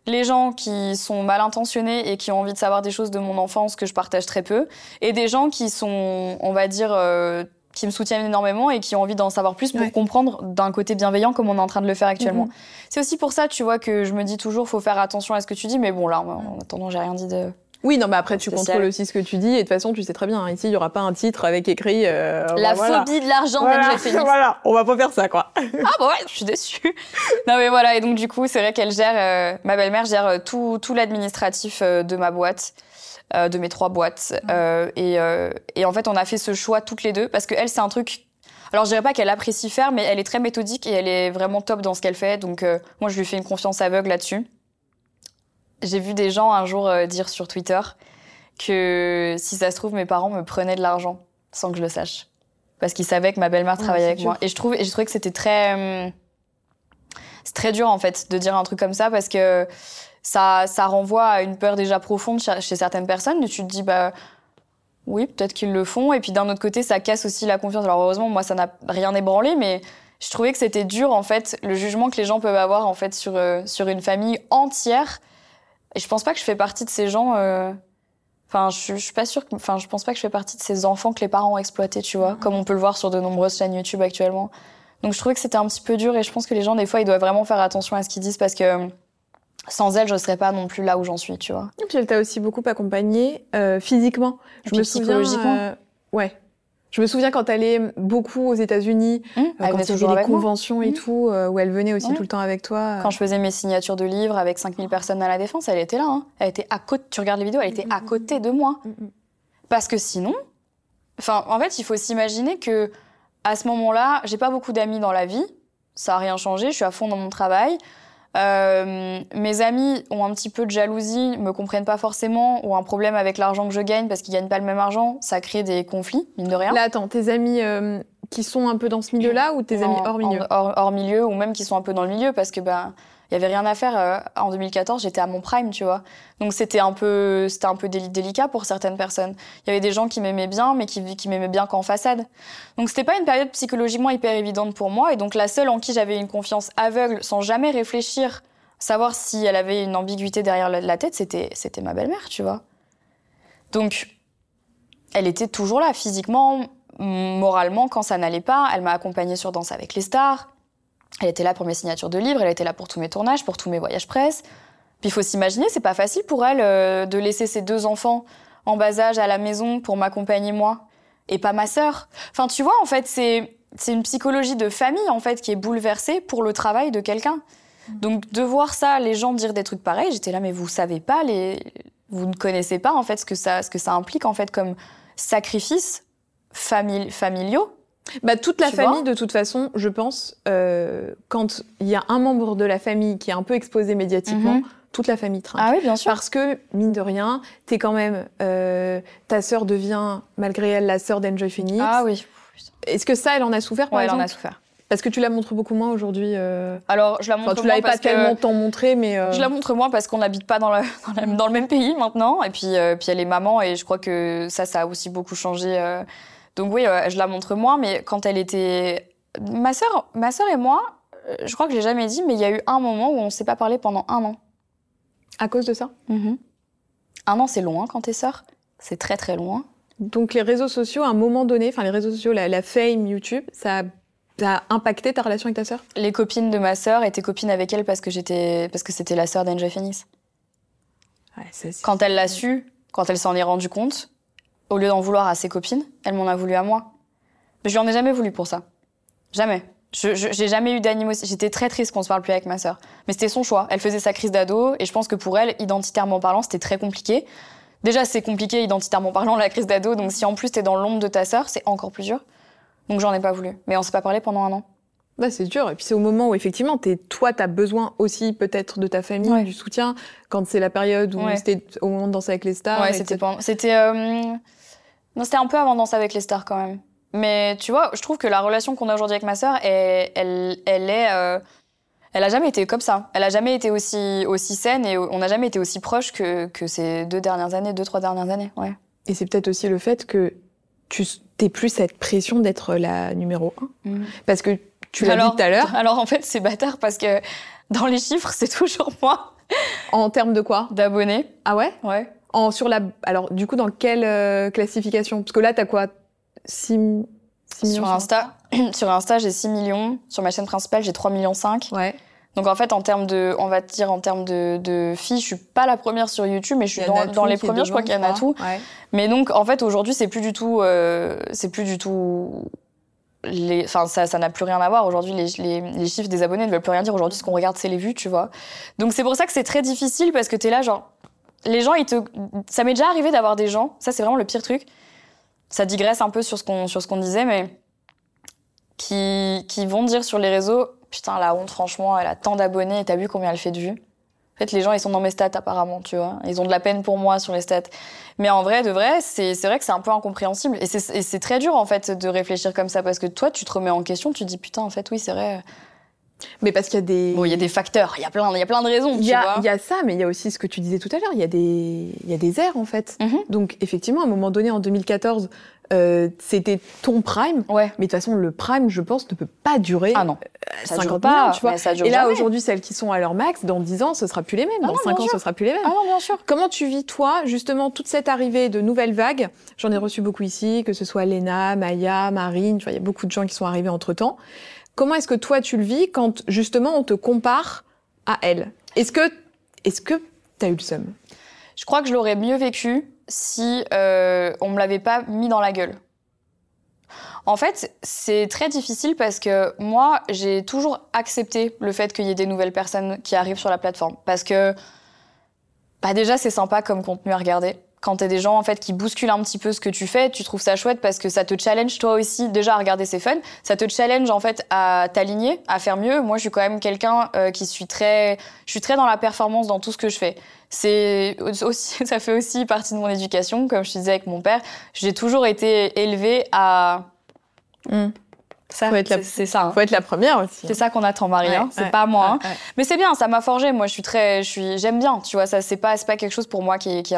Les gens qui sont mal intentionnés et qui ont envie de savoir des choses de mon enfance que je partage très peu, et des gens qui sont, on va dire, euh, qui me soutiennent énormément et qui ont envie d'en savoir plus pour comprendre d'un côté bienveillant comme on est en train de le faire actuellement. Mhm. C'est aussi pour ça, tu vois, que je me dis toujours, faut faire attention à ce que tu dis, mais bon, là, en attendant, j'ai rien dit de oui, non, mais après, tu contrôles aussi ce que tu dis. Et de toute façon, tu sais très bien, hein, ici, il n'y aura pas un titre avec écrit. Euh, la phobie de l'argent voilà, voilà, on va pas faire ça, quoi. ah, bah ouais, je suis déçue. non, mais voilà, et donc, du coup, c'est vrai qu'elle gère, euh, ma belle-mère gère euh, tout, tout l'administratif euh, de ma boîte. de mes trois boîtes. et, et en fait, on a fait ce choix toutes les deux parce que elle, c'est un truc Alors, je dirais pas qu'elle apprécie faire, mais elle est très méthodique et elle est vraiment top dans ce qu'elle fait. Donc, euh, moi, je lui fais une confiance aveugle là-dessus. J'ai vu des gens un jour euh, dire sur Twitter que si ça se trouve, mes parents me prenaient de l'argent sans que je le sache. Parce qu'ils savaient que ma belle-mère travaillait avec moi. Et je trouve, et je trouvais que c'était très, hum, c'est très dur en fait de dire un truc comme ça parce que ça, ça renvoie à une peur déjà profonde chez certaines personnes. Et tu te dis, bah, oui, peut-être qu'ils le font. Et puis d'un autre côté, ça casse aussi la confiance. Alors heureusement, moi, ça n'a rien ébranlé, mais je trouvais que c'était dur, en fait, le jugement que les gens peuvent avoir, en fait, sur, euh, sur une famille entière. Et je pense pas que je fais partie de ces gens. Euh, enfin, je, je, suis pas sûre. Que... Enfin, je pense pas que je fais partie de ces enfants que les parents ont exploités, tu vois, comme on peut le voir sur de nombreuses chaînes YouTube actuellement. Donc je trouvais que c'était un petit peu dur et je pense que les gens, des fois, ils doivent vraiment faire attention à ce qu'ils disent parce que sans elle, je serais pas non plus là où j'en suis, tu vois. Et puis elle t'a aussi beaucoup accompagnée euh, physiquement. Je me souviens. Euh, ouais. Je me souviens quand elle allait beaucoup aux États-Unis, mmh, euh, quand il y avait les conventions et mmh. tout, euh, où elle venait aussi tout le temps avec toi. Euh. Quand je faisais mes signatures de livres avec 5000 personnes à la Défense, elle était là. Hein. Elle était à côté. Tu regardes les vidéos, elle était à côté de moi. Mmh, Parce que sinon, enfin, en fait, il faut s'imaginer que à ce moment-là, j'ai pas beaucoup d'amis dans la vie. Ça a rien changé. Je suis à fond dans mon travail. Euh, mes amis ont un petit peu de jalousie, me comprennent pas forcément, ou un problème avec l'argent que je gagne parce qu'ils gagnent pas le même argent. Ça crée des conflits, mine de rien. Là, attends, tes amis euh, qui sont un peu dans ce milieu-là ou tes amis hors milieu hors, milieu, ou même qui sont un peu dans le milieu parce que ben il y avait rien à faire. Euh, en 2014, j'étais à mon prime, tu vois. Donc c'était un peu, c'était un peu délicat pour certaines personnes. Il y avait des gens qui m'aimaient bien, mais qui, qui m'aimaient bien qu'en façade. Donc c'était pas une période psychologiquement hyper évidente pour moi. Et donc la seule en qui j'avais une confiance aveugle, sans jamais réfléchir, savoir si elle avait une ambiguïté derrière la tête, c'était, c'était ma belle-mère, tu vois. Donc elle était toujours là, physiquement, moralement, quand ça n'allait pas. Elle m'a accompagnée sur Danse avec les stars. Elle était là pour mes signatures de livres, elle était là pour tous mes tournages, pour tous mes voyages presse. Puis il faut s'imaginer, c'est pas facile pour elle euh, de laisser ses deux enfants en bas âge à la maison pour m'accompagner moi et pas ma sœur. Enfin, tu vois, en fait, c'est c'est une psychologie de famille en fait qui est bouleversée pour le travail de quelqu'un. Donc de voir ça, les gens dire des trucs pareils, j'étais là, mais vous savez pas, les... vous ne connaissez pas en fait ce que ça, ce que ça implique en fait comme sacrifices famili familiaux bah, toute la famille, de toute façon, je pense, euh, quand il y a un membre de la famille qui est un peu exposé médiatiquement, mhm. toute la famille trinque. Ah oui, bien sûr. Parce que, mine de rien, t'es quand même... Euh, ta sœur devient, malgré elle, la sœur d'Enjoy Phoenix. Ah oui. Est-ce que ça, elle en a souffert, par ouais, exemple elle en a souffert. Parce que tu la montres beaucoup moins aujourd'hui. Euh... Alors, je la montre enfin, tu l'avais pas tellement t'en montrer, mais. Euh... Je la montre moins parce qu'on n'habite pas dans le, dans, dans, le même pays maintenant. Et puis, euh, puis elle est maman et je crois que ça, ça a aussi beaucoup changé euh, donc oui, je la montre moins, mais quand elle était... Ma sœur, ma sœur et moi, euh, je crois que je l'ai jamais dit, mais il y a eu un moment où on s'est pas parlé pendant un an. À cause de ça mm-hmm. Un an, c'est loin quand t'es sœur. C'est très très loin. Donc les réseaux sociaux, à un moment donné, enfin les réseaux sociaux, la, fame, YouTube, ça a, impacté ta relation avec ta sœur? Les copines de ma sœur étaient copines avec elle parce que j'étais, parce que c'était la sœur d'Enjoy Phoenix. Ouais, quand elle l'a su, quand elle s'en est rendue compte, au lieu d'en vouloir à ses copines, elle m'en a voulu à moi. Mais je lui en ai jamais voulu pour ça. Jamais. Je, j'ai jamais eu d'animosité. J'étais très triste qu'on se parle plus avec ma sœur. Mais c'était son choix. Elle faisait sa crise d'ado et je pense que pour elle, identitairement parlant, c'était très compliqué. Déjà, c'est compliqué identitairement parlant la crise d'ado. Donc si en plus t'es dans l'ombre de ta sœur, c'est encore plus dur. Donc j'en ai pas voulu. Mais on s'est pas parlé pendant un an. Bah, c'est dur. Et puis c'est au moment où effectivement, es, toi, tu as besoin aussi peut-être de ta famille, du soutien, quand c'est la période où c'était au moment de danser avec les stars. Ouais, c'était, c'était euh, non, c'était un peu avant Danse avec les stars quand même. Mais tu vois, je trouve que la relation qu'on a aujourd'hui avec ma sœur, elle, elle, elle est, euh, elle a jamais été comme ça. Elle a jamais été aussi aussi saine et on n'a jamais été aussi proche que, que ces deux dernières années, deux trois dernières années. Ouais. Et c'est peut-être aussi le fait que tu t'es plus cette pression d'être la numéro un, mm. parce que tu l'as dit tout à l'heure. Alors en fait, c'est bâtard parce que dans les chiffres, c'est toujours moi. En termes de quoi? D'abonnés. Ah ouais? Ouais. En, sur la, alors, du coup, dans quelle euh, classification? Parce que là, t'as quoi? 6, millions sur Insta Sur Insta, j'ai 6 millions. Sur ma chaîne principale, j'ai 3 millions 5. Ouais. Donc en fait, en termes de, on va dire en termes de, de filles, je suis pas la première sur YouTube, mais je suis dans, dans, les premières. Je crois qu'il y en a tout. Ouais. Mais donc en fait, aujourd'hui, c'est plus du tout, euh, c'est plus du tout. Les, enfin, ça, ça n'a plus rien à voir. Aujourd'hui, les, les, les, chiffres des abonnés ne veulent plus rien dire. Aujourd'hui, ce qu'on regarde, c'est les vues, tu vois. Donc c'est pour ça que c'est très difficile parce que t'es là, genre, les gens, ils te... ça m'est déjà arrivé d'avoir des gens, ça c'est vraiment le pire truc. Ça digresse un peu sur ce qu'on sur ce qu'on disait, mais qui, qui vont dire sur les réseaux Putain, la honte, franchement, elle a tant d'abonnés et t'as vu combien elle fait de vues? En fait, les gens, ils sont dans mes stats apparemment, tu vois. Ils ont de la peine pour moi sur les stats. Mais en vrai, de vrai, c'est vrai que c'est un peu incompréhensible. Et c'est très dur, en fait, de réfléchir comme ça parce que toi, tu te remets en question, tu te dis Putain, en fait, oui, c'est vrai. Mais parce qu'il y a des. Bon, il y a des facteurs, il y a plein, il y a plein de raisons. Il y, a, il y a ça, mais il y a aussi ce que tu disais tout à l'heure. Il y a des, il y a des airs en fait. Mhm. Donc effectivement, à un moment donné, en 2014, euh, c'était ton prime. Ouais. Mais de toute façon, le prime, je pense, ne peut pas durer. Ah non. Ça 50 dure pas, pas, tu vois. mais ça dure Et là, aujourd'hui, celles qui sont à leur max, dans 10 ans, ce sera plus les mêmes. Ah dans non, 5 bien ans, sûr. ce sera plus les mêmes. Ah non, bien sûr. Comment tu vis, toi, justement, toute cette arrivée de nouvelles vagues? J'en ai reçu beaucoup ici, que ce soit Léna, Maya, Marine, tu vois, il y a beaucoup de gens qui sont arrivés entre-temps. Comment est-ce que toi, tu le vis quand, justement, on te compare à elles Est-ce que est-ce que t'as eu le seum? Je crois que je l'aurais mieux vécu si euh, on me l'avait pas mis dans la gueule. En fait, c'est très difficile parce que moi, j'ai toujours accepté le fait qu'il y ait des nouvelles personnes qui arrivent sur la plateforme. Parce que, bah déjà, c'est sympa comme contenu à regarder. Quand t'as des gens en fait qui bousculent un petit peu ce que tu fais, tu trouves ça chouette parce que ça te challenge toi aussi. Déjà à regarder c'est fun, ça te challenge en fait à t'aligner, à faire mieux. Moi, je suis quand même quelqu'un euh, qui suis très, je suis très dans la performance dans tout ce que je fais. C'est aussi, ça fait aussi partie de mon éducation, comme je te disais avec mon père. J'ai toujours été élevée à ça. Être la- c'est- C'est ça. hein. Faut être la première aussi. C'est ça qu'on attend, Marie. hein. Ouais, C'est ouais, pas moi. hein. ouais. Mais c'est bien, ça m'a forgé. Moi, je suis très, je suis, j'aime bien. Tu vois, ça, c'est pas, c'est pas quelque chose pour moi qui est, qui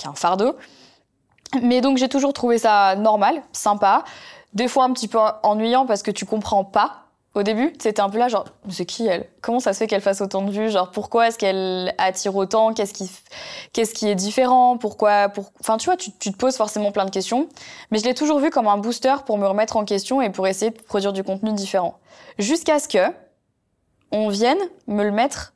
qui un fardeau. Mais donc, j'ai toujours trouvé ça normal, sympa. Des fois, un petit peu ennuyant parce que tu comprends pas. Au début, c'était un peu là, genre, c'est qui elle? Comment ça se fait qu'elle fasse autant de vues? Genre, pourquoi est-ce qu'elle attire autant? Qu'est-ce qui, qu'est-ce qui est différent? Pourquoi pour... Enfin, tu vois, tu, tu te poses forcément plein de questions. Mais je l'ai toujours vu comme un booster pour me remettre en question et pour essayer de produire du contenu différent. Jusqu'à ce que on vienne me le mettre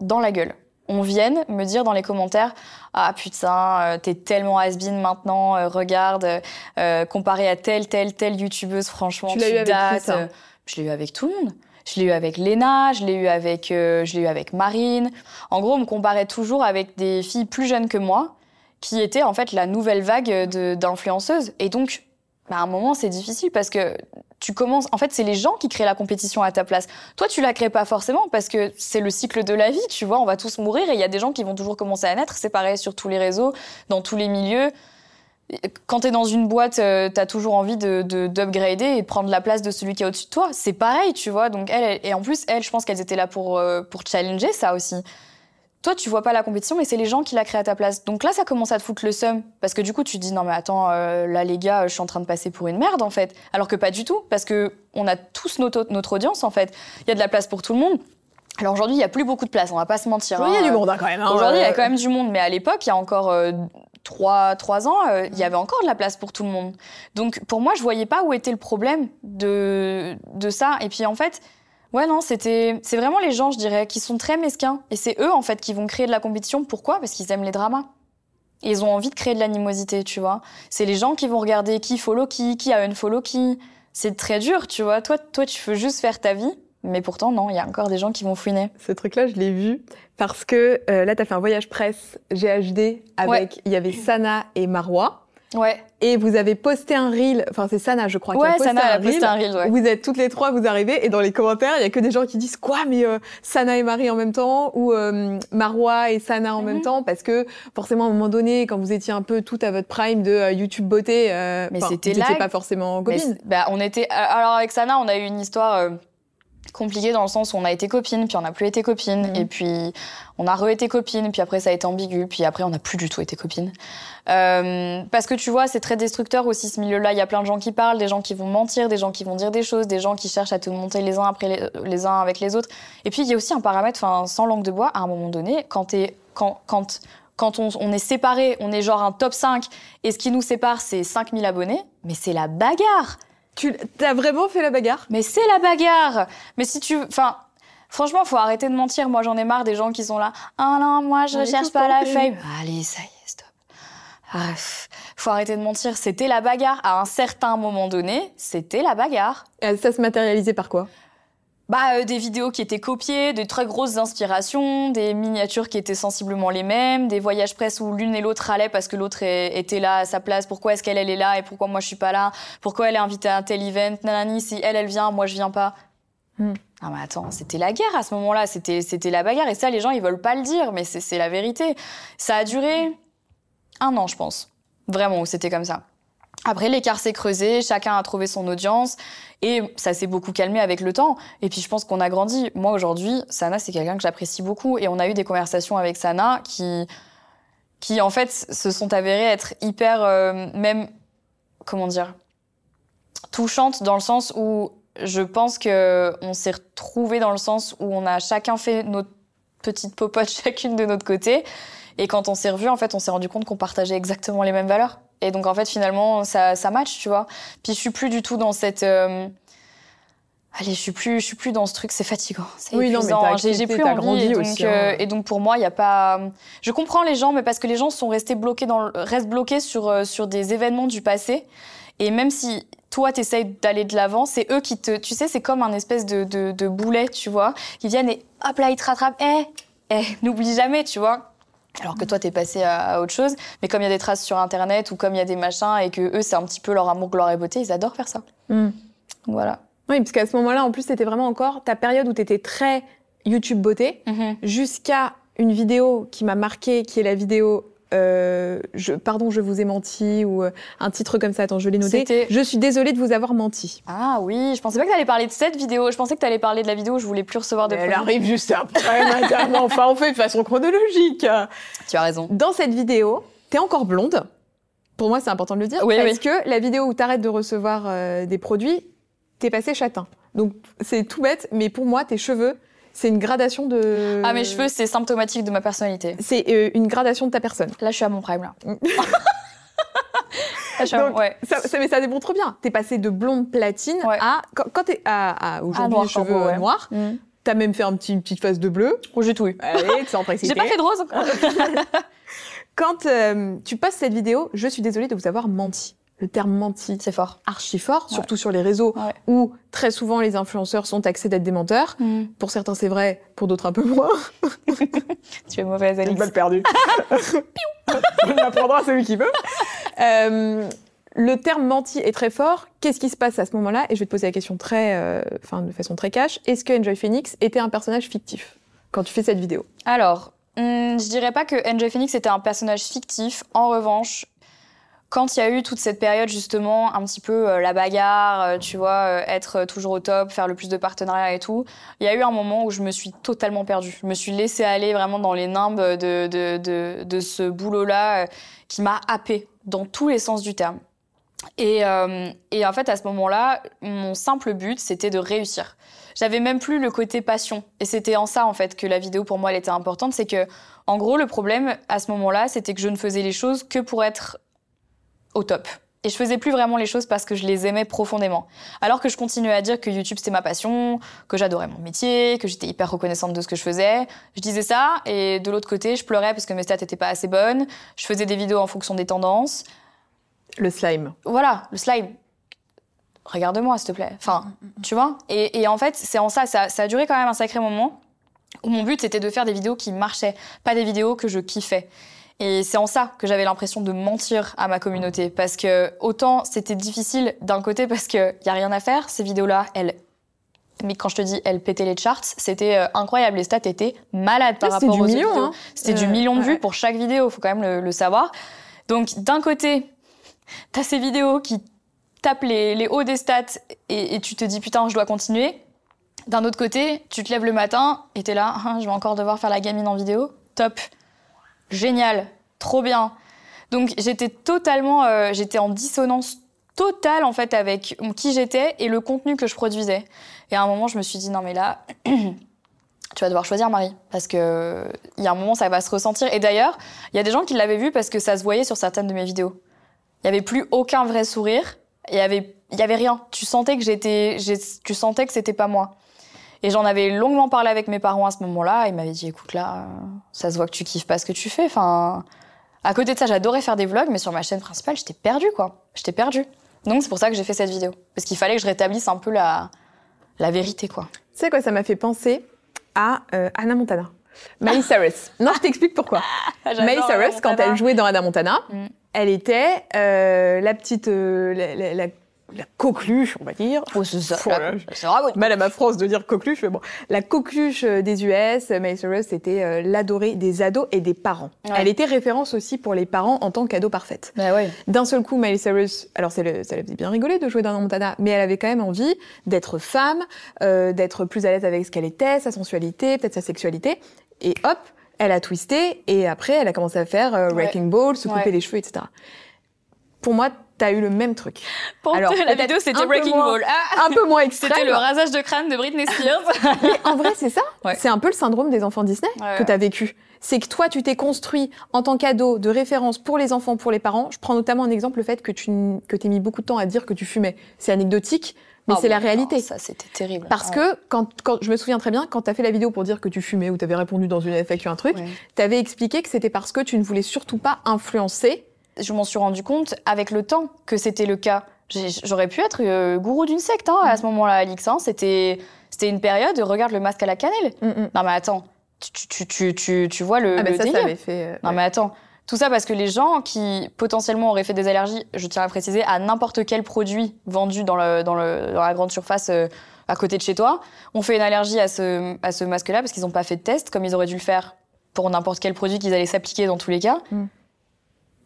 dans la gueule. On vienne me dire dans les commentaires Ah putain, euh, t'es tellement has-been maintenant, euh, regarde, euh, comparé à telle, telle, telle youtubeuse, franchement, Tu eu avec ça Euh, Je l'ai eu avec tout le monde. Je l'ai eu avec Léna, je l'ai eu avec, euh, je l'ai eu avec Marine. En gros, on me comparait toujours avec des filles plus jeunes que moi, qui étaient en fait la nouvelle vague d'influenceuses. Et donc, bah, à un moment, c'est difficile parce que tu commences. En fait, c'est les gens qui créent la compétition à ta place. Toi, tu la crées pas forcément parce que c'est le cycle de la vie, tu vois. On va tous mourir et il y a des gens qui vont toujours commencer à naître. C'est pareil sur tous les réseaux, dans tous les milieux. Quand tu es dans une boîte, tu as toujours envie de de- d'upgrader et de prendre la place de celui qui est au-dessus de toi. C'est pareil, tu vois. Donc, elle, elle- et en plus, elle, je pense qu'elles étaient là pour, euh, pour challenger ça aussi. Toi, tu vois pas la compétition, mais c'est les gens qui la créent à ta place. Donc là, ça commence à te foutre le seum. Parce que du coup, tu te dis, non, mais attends, euh, là, les gars, je suis en train de passer pour une merde, en fait. Alors que pas du tout, parce que on a tous notre, notre audience, en fait. Il y a de la place pour tout le monde. Alors aujourd'hui, il y a plus beaucoup de place, on va pas se mentir. Il y a hein. du monde hein, quand même. hein. Aujourd'hui, il y a Euh, quand même du monde, mais à l'époque, il y a encore euh, trois, trois ans, euh, il y avait encore de la place pour tout le monde. Donc pour moi, je voyais pas où était le problème de, de ça. Et puis en fait, ouais, non, c'était, c'est vraiment les gens, je dirais, qui sont très mesquins. Et c'est eux, en fait, qui vont créer de la compétition. Pourquoi? Parce qu'ils aiment les dramas. Et ils ont envie de créer de l'animosité, tu vois. C'est les gens qui vont regarder qui follow qui, qui a unfollow qui. C'est très dur, tu vois. Toi, toi, tu veux juste faire ta vie. Mais pourtant, non, il y a encore des gens qui vont fouiner. Ce truc-là, je l'ai vu parce que euh, là, tu as fait un voyage presse GHD avec, Ouais. il y avait Sana et Marwa. Ouais, Et vous avez posté un reel, enfin c'est Sana, je crois, qui a ouais, posté ça n'a un posté reel. un reel, ouais. Vous êtes toutes les trois, vous arrivez, et dans les commentaires, il y a que des gens qui disent quoi, mais euh, Sana et Marie en même temps, ou euh, Marwa et Sana en Mhm. même temps, parce que forcément, à un moment donné, quand vous étiez un peu toutes à votre prime de euh, YouTube beauté, euh, Mais c'était là- pas forcément copines. bah, on était. Alors avec Sana, on a eu une histoire euh, compliquée dans le sens où on a été copines, puis on n'a plus été copines, Mhm. et puis on a re-été copines, puis après ça a été ambigu, puis après on n'a plus du tout été copines. Euh, parce que tu vois, c'est très destructeur aussi ce milieu-là. Il y a plein de gens qui parlent, des gens qui vont mentir, des gens qui vont dire des choses, des gens qui cherchent à te monter les uns après les, les uns avec les autres. Et puis il y a aussi un paramètre, enfin sans langue de bois, à un moment donné, quand t'es quand quand quand on, on est séparés, on est genre un top 5, et ce qui nous sépare, c'est 5000 abonnés, mais c'est la bagarre Tu as vraiment fait la bagarre? Mais c'est la bagarre. Mais si tu, enfin, franchement, faut arrêter de mentir. Moi, j'en ai marre des gens qui sont là. Ah non, moi, je Ouais, cherche tout pas la fame. Allez, ça y est, stop. Ah, faut arrêter de mentir. C'était la bagarre. À un certain moment donné, c'était la bagarre. Et Ça se matérialisait par quoi? Bah, euh, des vidéos qui étaient copiées, de très grosses inspirations, des miniatures qui étaient sensiblement les mêmes, des voyages presse où l'une et l'autre allaient parce que l'autre était là à sa place. Pourquoi est-ce qu'elle elle est là et pourquoi moi je suis pas là? Pourquoi elle est invitée à un tel event? Nanani, si elle elle vient, moi je viens pas. Hmm. Ah mais attends, c'était la guerre à ce moment-là, c'était c'était la bagarre et ça les gens ils veulent pas le dire, mais c'est la vérité. Ça a duré un an je pense, vraiment où c'était comme ça. Après, l'écart s'est creusé, chacun a trouvé son audience et ça s'est beaucoup calmé avec le temps. Et puis, je pense qu'on a grandi. Moi, aujourd'hui, Sana, c'est quelqu'un que j'apprécie beaucoup et on a eu des conversations avec Sana qui, qui en fait, se sont avérées être hyper, euh, même, comment dire, touchantes dans le sens où je pense que on s'est retrouvés dans le sens où on a chacun fait notre petite popote chacune de notre côté. Et quand on s'est revus, en fait, on s'est rendu compte qu'on partageait exactement les mêmes valeurs. Et donc, en fait, finalement, ça, ça match, tu vois. Puis, je suis plus du tout dans cette. Euh, allez, je suis plus, je suis plus dans ce truc, c'est fatigant, c'est oui, épuisant. J'ai plus envie. Et donc, aussi, euh, hein. et donc, pour moi, il n'y a pas. Je comprends les gens, mais parce que les gens sont restés bloqués dans, restent bloqués sur euh, sur des événements du passé. Et même si toi, tu essayes d'aller de l'avant, c'est eux qui te. Tu sais, c'est comme un espèce de, de, de, boulet, tu vois, qui viennent et hop là, ils te rattrapent. Eh, eh, n'oublie jamais, tu vois alors que toi, t'es passé à, autre chose. Mais comme il y a des traces sur Internet ou comme il y a des machins et que eux, c'est un petit peu leur amour, gloire et beauté, ils adorent faire ça. Hmm. Voilà. Oui, parce qu'à ce moment-là, en plus, c'était vraiment encore ta période où t'étais très YouTube beauté, mhm. jusqu'à une vidéo qui m'a marqué, qui est la vidéo euh, je, pardon, je vous ai menti ou euh, un titre comme ça. Attends, je l'ai noté. Je suis désolée de vous avoir menti. Ah oui, je pensais pas que tu allais parler de cette vidéo. Je pensais que tu allais parler de la vidéo où je voulais plus recevoir de. Elle arrive juste après. enfin, on fait de façon chronologique. Tu as raison. Dans cette vidéo, tu es encore blonde. Pour moi, c'est important de le dire. Oui, parce que la vidéo où tu arrêtes de recevoir euh, des produits, t'es passé châtain. Donc, c'est tout bête, mais pour moi, tes cheveux, c'est une gradation de. Ah, mes cheveux, c'est symptomatique de ma personnalité. C'est euh, une gradation de ta personne. Là, je suis à mon prime, là. là Donc, ouais. ça, ça, mais ça démontre bien. T'es passé de blonde platine à. Quand, quand t'es à, à aujourd'hui, les cheveux noirs. Mm. T'as même fait un petit, une petite face de bleu. Oh, j'ai tout eu. Allez, sans. J'ai pas fait de rose encore. quand euh, tu passes cette vidéo, je suis désolée de vous avoir menti le terme menti. C'est fort. Archi fort, surtout sur les réseaux où très souvent les influenceurs sont taxés d'être des menteurs. Mm. Pour certains, c'est vrai, pour d'autres, un peu moins. tu es mauvaise, Alix. Une balle perdue. On apprendra celui qui veut. Euh, le terme menti est très fort. Qu'est-ce qui se passe à ce moment-là? Et je vais te poser la question très, euh, enfin, de façon très cash. Est-ce que Enjoy Phoenix était un personnage fictif quand tu fais cette vidéo? Alors, hmm, je dirais pas que Enjoy Phoenix était un personnage fictif. En revanche, quand il y a eu toute cette période justement, un petit peu euh, la bagarre, euh, tu vois, euh, être toujours au top, faire le plus de partenariats et tout, il y a eu un moment où je me suis totalement perdue. Je me suis laissée aller vraiment dans les nimbes de, de, de, de ce boulot-là qui m'a happée dans tous les sens du terme. Et, et en fait, à ce moment-là, mon simple but, c'était de réussir. J'avais même plus le côté passion. Et c'était en ça, en fait, que la vidéo, pour moi, elle était importante. C'est que, en gros, le problème, à ce moment-là, c'était que je ne faisais les choses que pour être au top. Et je faisais plus vraiment les choses parce que je les aimais profondément. Alors que je continuais à dire que YouTube c'était ma passion, que j'adorais mon métier, que j'étais hyper reconnaissante de ce que je faisais. Je disais ça et de l'autre côté, je pleurais parce que mes stats étaient pas assez bonnes. Je faisais des vidéos en fonction des tendances. Le slime. Voilà, le slime. Regarde-moi, s'il te plaît. Enfin, tu vois? Et, en fait, c'est en ça, ça, ça a duré quand même un sacré moment où mon but c'était de faire des vidéos qui marchaient, pas des vidéos que je kiffais. Et c'est en ça que j'avais l'impression de mentir à ma communauté. Parce que autant c'était difficile d'un côté parce qu'il n'y a rien à faire, ces vidéos-là, elles mais quand je te dis elles pétaient les charts, c'était euh, incroyable. Les stats étaient malades par rapport aux million, Hein. C'était du euh, million de vues pour chaque vidéo, faut quand même le, savoir. Donc d'un côté, t'as ces vidéos qui tapent les, hauts des stats et, tu te dis putain, je dois continuer. D'un autre côté, tu te lèves le matin et t'es là, hein, je vais encore devoir faire la gamine en vidéo. Top génial, trop bien. Donc j'étais totalement, euh, j'étais en dissonance totale en fait avec qui j'étais et le contenu que je produisais. Et à un moment, je me suis dit non mais là, tu vas devoir choisir Marie parce que il y a un moment ça va se ressentir. Et d'ailleurs, il y a des gens qui l'avaient vu parce que ça se voyait sur certaines de mes vidéos. Il y avait plus aucun vrai sourire. Il y avait, il y avait rien. Tu sentais que j'étais, tu sentais que c'était pas moi. Et j'en avais longuement parlé avec mes parents à ce moment-là. Ils m'avaient dit, écoute là, ça se voit que tu kiffes pas ce que tu fais. Enfin, à côté de ça, j'adorais faire des vlogs, mais sur ma chaîne principale, j'étais perdue, quoi. J'étais perdue. Donc c'est pour ça que j'ai fait cette vidéo. Parce qu'il fallait que je rétablisse un peu la, la vérité, quoi. sais quoi, ça m'a fait penser à euh, Anna Montana. Miley Cyrus. Non, je t'explique pourquoi. Miley Cyrus, quand elle jouait dans Anna Montana, Mm. elle était euh, la petite, euh, la, la- la- la coqueluche, on va dire. Oh, c'est ça. Mal à ma France de dire coqueluche, mais bon. La coqueluche euh, des US, euh, Miley Cyrus, c'était euh, l'adorée des ados et des parents. Ouais. Elle était référence aussi pour les parents en tant qu'ado parfaite. Bah ouais. D'un seul coup, Miley Cyrus, alors ça le, ça faisait bien rigoler de jouer dans Montana, mais elle avait quand même envie d'être femme, euh, d'être plus à l'aise avec ce qu'elle était, sa sensualité, peut-être sa sexualité. Et hop, elle a twisté et après, elle a commencé à faire euh, Ouais. Wrecking Ball, se couper Ouais. les cheveux, etc. Pour moi, t'as eu le même truc. Pour Alors, la vidéo, c'était Breaking moins- Ball. Ah, Un peu moins extrême. c'était le rasage de crâne de Britney Spears. Mais en vrai, c'est ça. Ouais. C'est un peu le syndrome des enfants Disney Ouais, que tu as vécu. C'est que toi, tu t'es construit en tant qu'ado de référence pour les enfants, pour les parents. Je prends notamment en exemple le fait que tu que t'aies mis beaucoup de temps à dire que tu fumais. C'est anecdotique, mais Oh, c'est la réalité. non, ça, c'était terrible. Parce Ouais. que quand, quand je me souviens très bien, quand tu as fait la vidéo pour dire que tu fumais ou tu avais répondu dans une FAQ un truc, Ouais. tu avais expliqué que c'était parce que tu ne voulais surtout pas influencer. Je m'en suis rendu compte avec le temps que c'était le cas. J'aurais pu être euh, gourou d'une secte hein, à ce moment-là, Alix. hein. C'était c'était une période, regarde le masque à la cannelle. Non mais attends, tu, tu, tu, tu, tu vois le, Ah, le ça, délire ça avait fait. euh, Non ouais. mais attends, tout ça parce que les gens qui potentiellement auraient fait des allergies, je tiens à préciser, à n'importe quel produit vendu dans, le, dans, le, dans la grande surface euh, à côté de chez toi, ont fait une allergie à ce, à ce masque-là parce qu'ils n'ont pas fait de test comme ils auraient dû le faire pour n'importe quel produit qu'ils allaient s'appliquer dans tous les cas.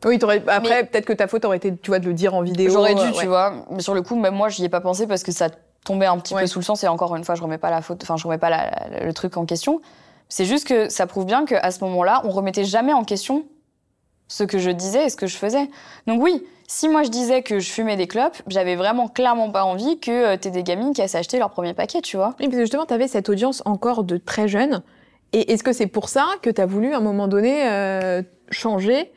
Oui, t'aurais- après, peut-être que ta faute aurait été, tu vois, de le dire en vidéo. J'aurais dû, euh, tu ouais. vois. Mais sur le coup, même moi, j'y ai pas pensé parce que ça tombait un petit Ouais. peu sous le sens. Et encore une fois, je remets pas la faute, enfin, je remets pas la- la- le truc en question. C'est juste que ça prouve bien qu'à ce moment-là, on remettait jamais en question ce que je disais et ce que je faisais. Donc oui, si moi je disais que je fumais des clopes, j'avais vraiment clairement pas envie que euh, t'aies des gamines qui aient acheté leur premier paquet, tu vois. Oui, parce que justement, tu avais cette audience encore de très jeunes. Et est-ce que c'est pour ça que tu as voulu, à un moment donné, euh, changer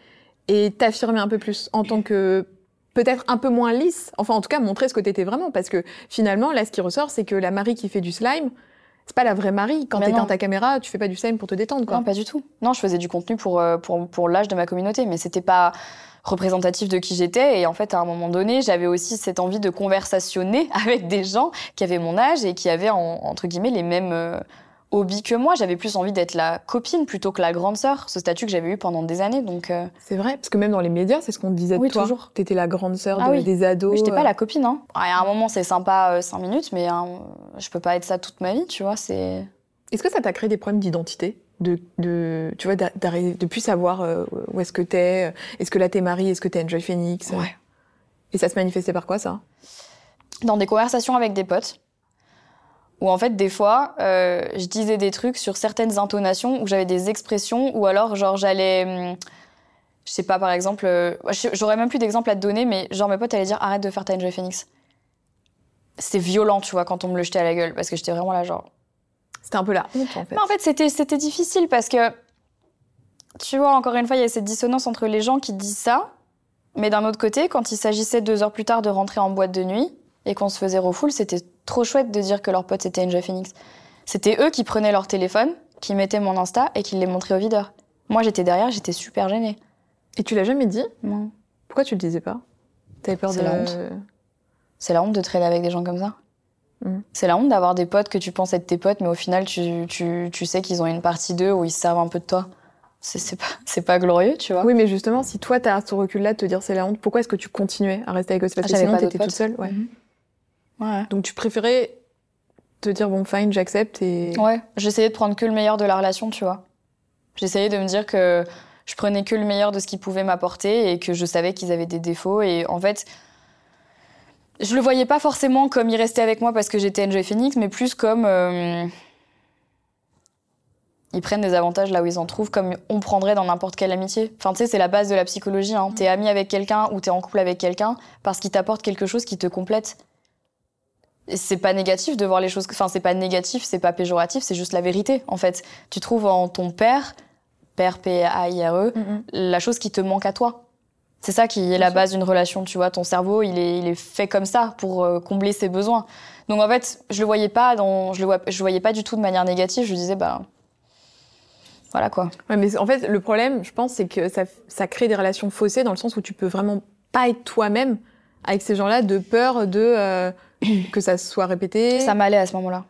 et t'affirmer un peu plus en tant que peut-être un peu moins lisse Enfin, en tout cas, montrer ce que tu étais vraiment. Parce que finalement, là, ce qui ressort, c'est que la Marie qui fait du slime, c'est pas la vraie Marie. Quand t'éteins ta caméra, tu fais pas du slime pour te détendre, quoi. Non, pas du tout. Non, je faisais du contenu pour, euh, pour, pour l'âge de ma communauté, mais c'était pas représentatif de qui j'étais. Et en fait, à un moment donné, j'avais aussi cette envie de conversationner avec des gens qui avaient mon âge et qui avaient, en- entre guillemets, les mêmes hobbies que moi. J'avais plus envie d'être la copine plutôt que la grande sœur, ce statut que j'avais eu pendant des années. Donc, euh, C'est vrai, parce que même dans les médias, c'est ce qu'on disait de Oui, toi. toujours. T'étais la grande sœur Ah de- oui. des ados. oui, j'étais pas euh. la copine. Hein. À un moment, c'est sympa, euh, cinq minutes, mais hein, je peux pas être ça toute ma vie, tu vois. C'est. Est-ce que ça t'a créé des problèmes d'identité? De, de, tu vois, de plus savoir euh, où est-ce que t'es Est-ce que là t'es Marie Est-ce que t'es Enjoy Phoenix? Ouais. Et ça se manifestait par quoi, ça? Dans des conversations avec des potes, où en fait, des fois, euh, je disais des trucs sur certaines intonations, où j'avais des expressions, ou alors, genre, j'allais. hum, je sais pas, par exemple. euh, J'aurais même plus d'exemples à te donner, mais genre, mes potes allaient dire arrête de faire ta Enjoy Phoenix. C'était violent, tu vois, quand on me le jetait à la gueule, parce que j'étais vraiment là, genre. C'était un peu la honte, en fait. Mais en fait, c'était, c'était difficile parce que, tu vois, encore une fois, il y a cette dissonance entre les gens qui disent ça, mais d'un autre côté, quand il s'agissait deux heures plus tard de rentrer en boîte de nuit et qu'on se faisait refoule, c'était trop chouette de dire que leur pote c'était Enjoy Phoenix. C'était eux qui prenaient leur téléphone, qui mettaient mon Insta et qui les montraient au videur. Moi, j'étais derrière, j'étais super gênée. Et tu l'as jamais dit Non. Pourquoi tu le disais pas T'avais peur de la honte. C'est la honte de traîner avec des gens comme ça. Mm. C'est la honte d'avoir des potes que tu penses être tes potes, mais au final, tu, tu, tu sais qu'ils ont une partie d'eux où ils se servent un peu de toi. C'est, pas, pas glorieux, tu vois. Oui, mais justement, si toi t'as ce recul-là de te dire c'est la honte, pourquoi est-ce que tu continuais à rester avec eux? C'est Parce Ah, que sinon d'autres t'étais toute seule. Ouais. Mhm. Ouais. Donc tu préférais te dire bon, fine, j'accepte et. Ouais, j'essayais de prendre que le meilleur de la relation, tu vois. J'essayais de me dire que je prenais que le meilleur de ce qu'ils pouvaient m'apporter et que je savais qu'ils avaient des défauts. Et en fait, je le voyais pas forcément comme ils restaient avec moi parce que j'étais Enjoy Phoenix, mais plus comme. euh, Ils prennent des avantages là où ils en trouvent, comme on prendrait dans n'importe quelle amitié. Enfin, tu sais, c'est la base de la psychologie. Hein. T'es ami avec quelqu'un ou t'es en couple avec quelqu'un parce qu'il t'apporte quelque chose qui te complète. C'est pas négatif de voir les choses. Enfin, c'est pas négatif, c'est pas péjoratif, c'est juste la vérité, en fait. Tu trouves en ton père, père P-A-I-R-E, Mhm. la chose qui te manque à toi. C'est ça qui est la base d'une relation, tu vois. Ton cerveau, il est, il est fait comme ça pour euh, combler ses besoins. Donc en fait, je le voyais pas dans, je le vois, je le voyais pas du tout de manière négative. Je disais bah voilà quoi. Ouais, mais en fait, le problème, je pense, c'est que ça, ça crée des relations faussées dans le sens où tu peux vraiment pas être toi-même avec ces gens-là de peur de euh, que ça soit répété. Ça m'allait à ce moment-là.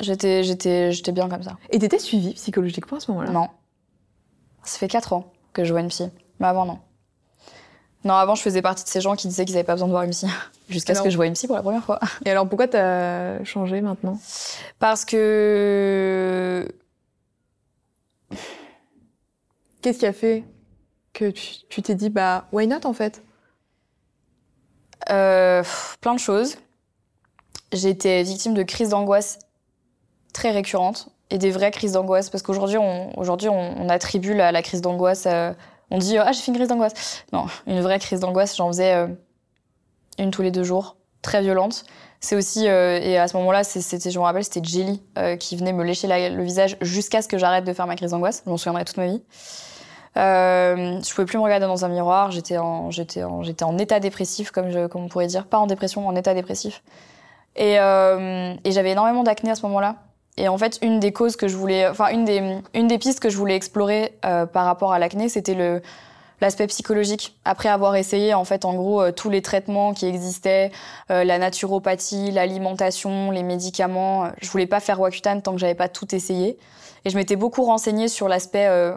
J'étais, j'étais, j'étais bien comme ça. Et t'étais suivie psychologiquement à ce moment-là? Non. Ça fait 4 ans que je vois une psy. Mais avant, non. Non, avant, je faisais partie de ces gens qui disaient qu'ils n'avaient pas besoin de voir une psy. Jusqu'à ce que je vois une psy pour la première fois. Et alors pourquoi t'as changé maintenant? Parce que. Qu'est-ce qui a fait que tu t'es dit, bah, why not en fait? Plein de choses. J'étais victime de crises d'angoisse très récurrentes et des vraies crises d'angoisse parce qu'aujourd'hui on, aujourd'hui on, attribue la, la crise d'angoisse euh, on dit ah j'ai fait une crise d'angoisse. Non une vraie crise d'angoisse j'en faisais euh, une tous les deux jours très violente. C'est aussi euh, et à ce moment-là c'était je me rappelle c'était Jelly euh, qui venait me lécher le visage jusqu'à ce que j'arrête de faire ma crise d'angoisse. Je m'en souviendrai toute ma vie euh, je pouvais plus me regarder dans un miroir. J'étais en, j'étais en, j'étais en état dépressif, comme, je, comme on pourrait dire. Pas en dépression, en état dépressif. Et, euh, et j'avais énormément d'acné à ce moment-là. Et en fait, une des causes que je voulais, enfin, une des, une des pistes que je voulais explorer euh, par rapport à l'acné, c'était le, l'aspect psychologique. Après avoir essayé, en fait, en gros, euh, tous les traitements qui existaient, euh, la naturopathie, l'alimentation, les médicaments, euh, je voulais pas faire Roaccutane tant que j'avais pas tout essayé. Et je m'étais beaucoup renseignée sur l'aspect euh,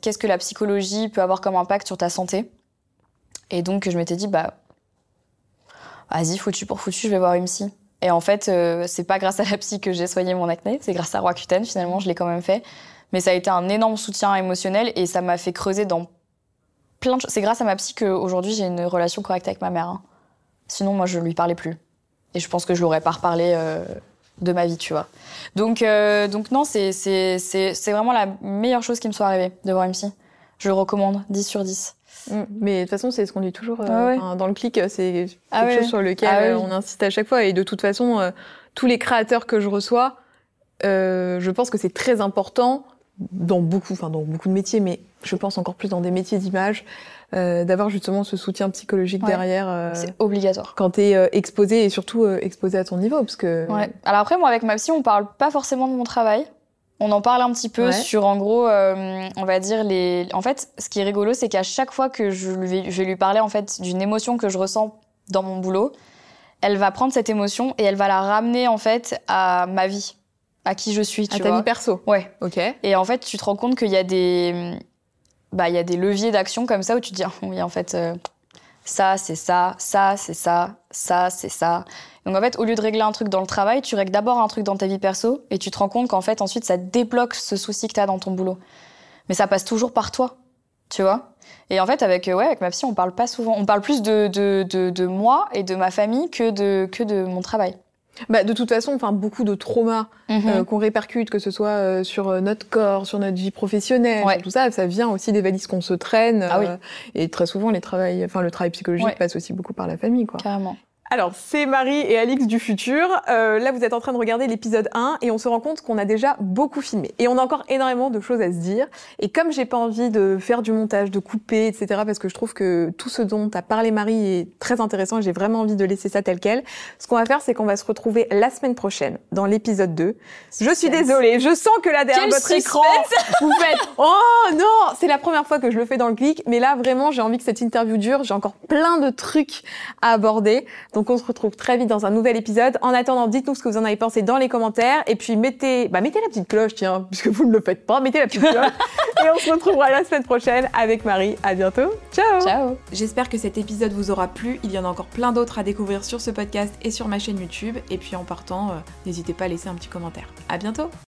qu'est-ce que la psychologie peut avoir comme impact sur ta santé? Et donc, je m'étais dit, bah, vas-y, foutu pour foutu, je vais voir une psy. Et en fait, euh, c'est pas grâce à la psy que j'ai soigné mon acné, c'est grâce à Roaccutane, finalement, je l'ai quand même fait. Mais ça a été un énorme soutien émotionnel et ça m'a fait creuser dans plein de choses. C'est grâce à ma psy qu'aujourd'hui, j'ai une relation correcte avec ma mère. hein. Sinon, moi, je lui parlais plus. Et je pense que je l'aurais pas reparlé euh, de ma vie, tu vois. Donc, euh, donc non, c'est c'est- c'est- c'est vraiment la meilleure chose qui me soit arrivée de voir psy. Je le recommande, 10 sur 10. Mm. Mais de toute façon, c'est ce qu'on dit toujours. euh, Ah ouais. dans le clic, euh, c'est quelque Ah ouais. chose sur lequel Ah on insiste à chaque fois. Et de toute façon, euh, tous les créateurs que je reçois, je pense que c'est très important dans beaucoup, enfin dans beaucoup de métiers, mais je pense encore plus dans des métiers d'image, euh, d'avoir justement ce soutien psychologique Ouais. derrière euh, C'est obligatoire. quand t'es euh, exposé et surtout exposé à ton niveau, parce que Ouais. Alors après, moi, avec ma psy, on parle pas forcément de mon travail. On en parle un petit peu Ouais. sur, en gros, euh, on va dire les. En fait, ce qui est rigolo, c'est qu'à chaque fois que je, lui vais, je vais lui parler en fait d'une émotion que je ressens dans mon boulot, elle va prendre cette émotion et elle va la ramener en fait à ma vie, à qui je suis, à tu ta vois. vie perso. Ouais. Ok. Et en fait, tu te rends compte qu'il y a des, bah, y a des leviers d'action comme ça où tu te dis, ah, oui, en fait, euh, ça, c'est ça, ça, c'est ça, ça, c'est ça. Donc en fait, au lieu de régler un truc dans le travail, tu règles d'abord un truc dans ta vie perso et tu te rends compte qu'en fait, ensuite, ça débloque ce souci que tu as dans ton boulot. Mais ça passe toujours par toi, tu vois. Et en fait, avec, euh, ouais, avec ma psy, on parle pas souvent. On parle plus de, de, de, de moi et de ma famille que de, que de mon travail. Bah, de toute façon, enfin beaucoup de traumas Mhm. euh, qu'on répercute, que ce soit euh, sur euh, notre corps, sur notre vie professionnelle, Ouais. tout ça, ça vient aussi des valises qu'on se traîne. Ah oui. euh, et très souvent, les travails, enfin le travail psychologique Ouais. passe aussi beaucoup par la famille, quoi. Carrément. Alors, c'est Marie et Alix du futur. Euh, là, vous êtes en train de regarder l'épisode 1 et on se rend compte qu'on a déjà beaucoup filmé. Et on a encore énormément de choses à se dire. Et comme j'ai pas envie de faire du montage, de couper, etc., parce que je trouve que tout ce dont a parlé Marie est très intéressant et j'ai vraiment envie de laisser ça tel quel, ce qu'on va faire, c'est qu'on va se retrouver la semaine prochaine dans l'épisode 2. Je suis désolée, je sens que là, derrière votre écran, vous faites « Oh non !» C'est la première fois que je le fais dans le clic, mais là, vraiment, j'ai envie que cette interview dure. J'ai encore plein de trucs à aborder. Donc, on se retrouve très vite dans un nouvel épisode. En attendant, dites-nous ce que vous en avez pensé dans les commentaires. Et puis, mettez, bah, mettez la petite cloche, tiens, puisque vous ne le faites pas. Mettez la petite cloche. et on se retrouvera la semaine prochaine avec Marie. À bientôt. Ciao Ciao. J'espère que cet épisode vous aura plu. Il y en a encore plein d'autres à découvrir sur ce podcast et sur ma chaîne YouTube. Et puis, en partant, euh, n'hésitez pas à laisser un petit commentaire. À bientôt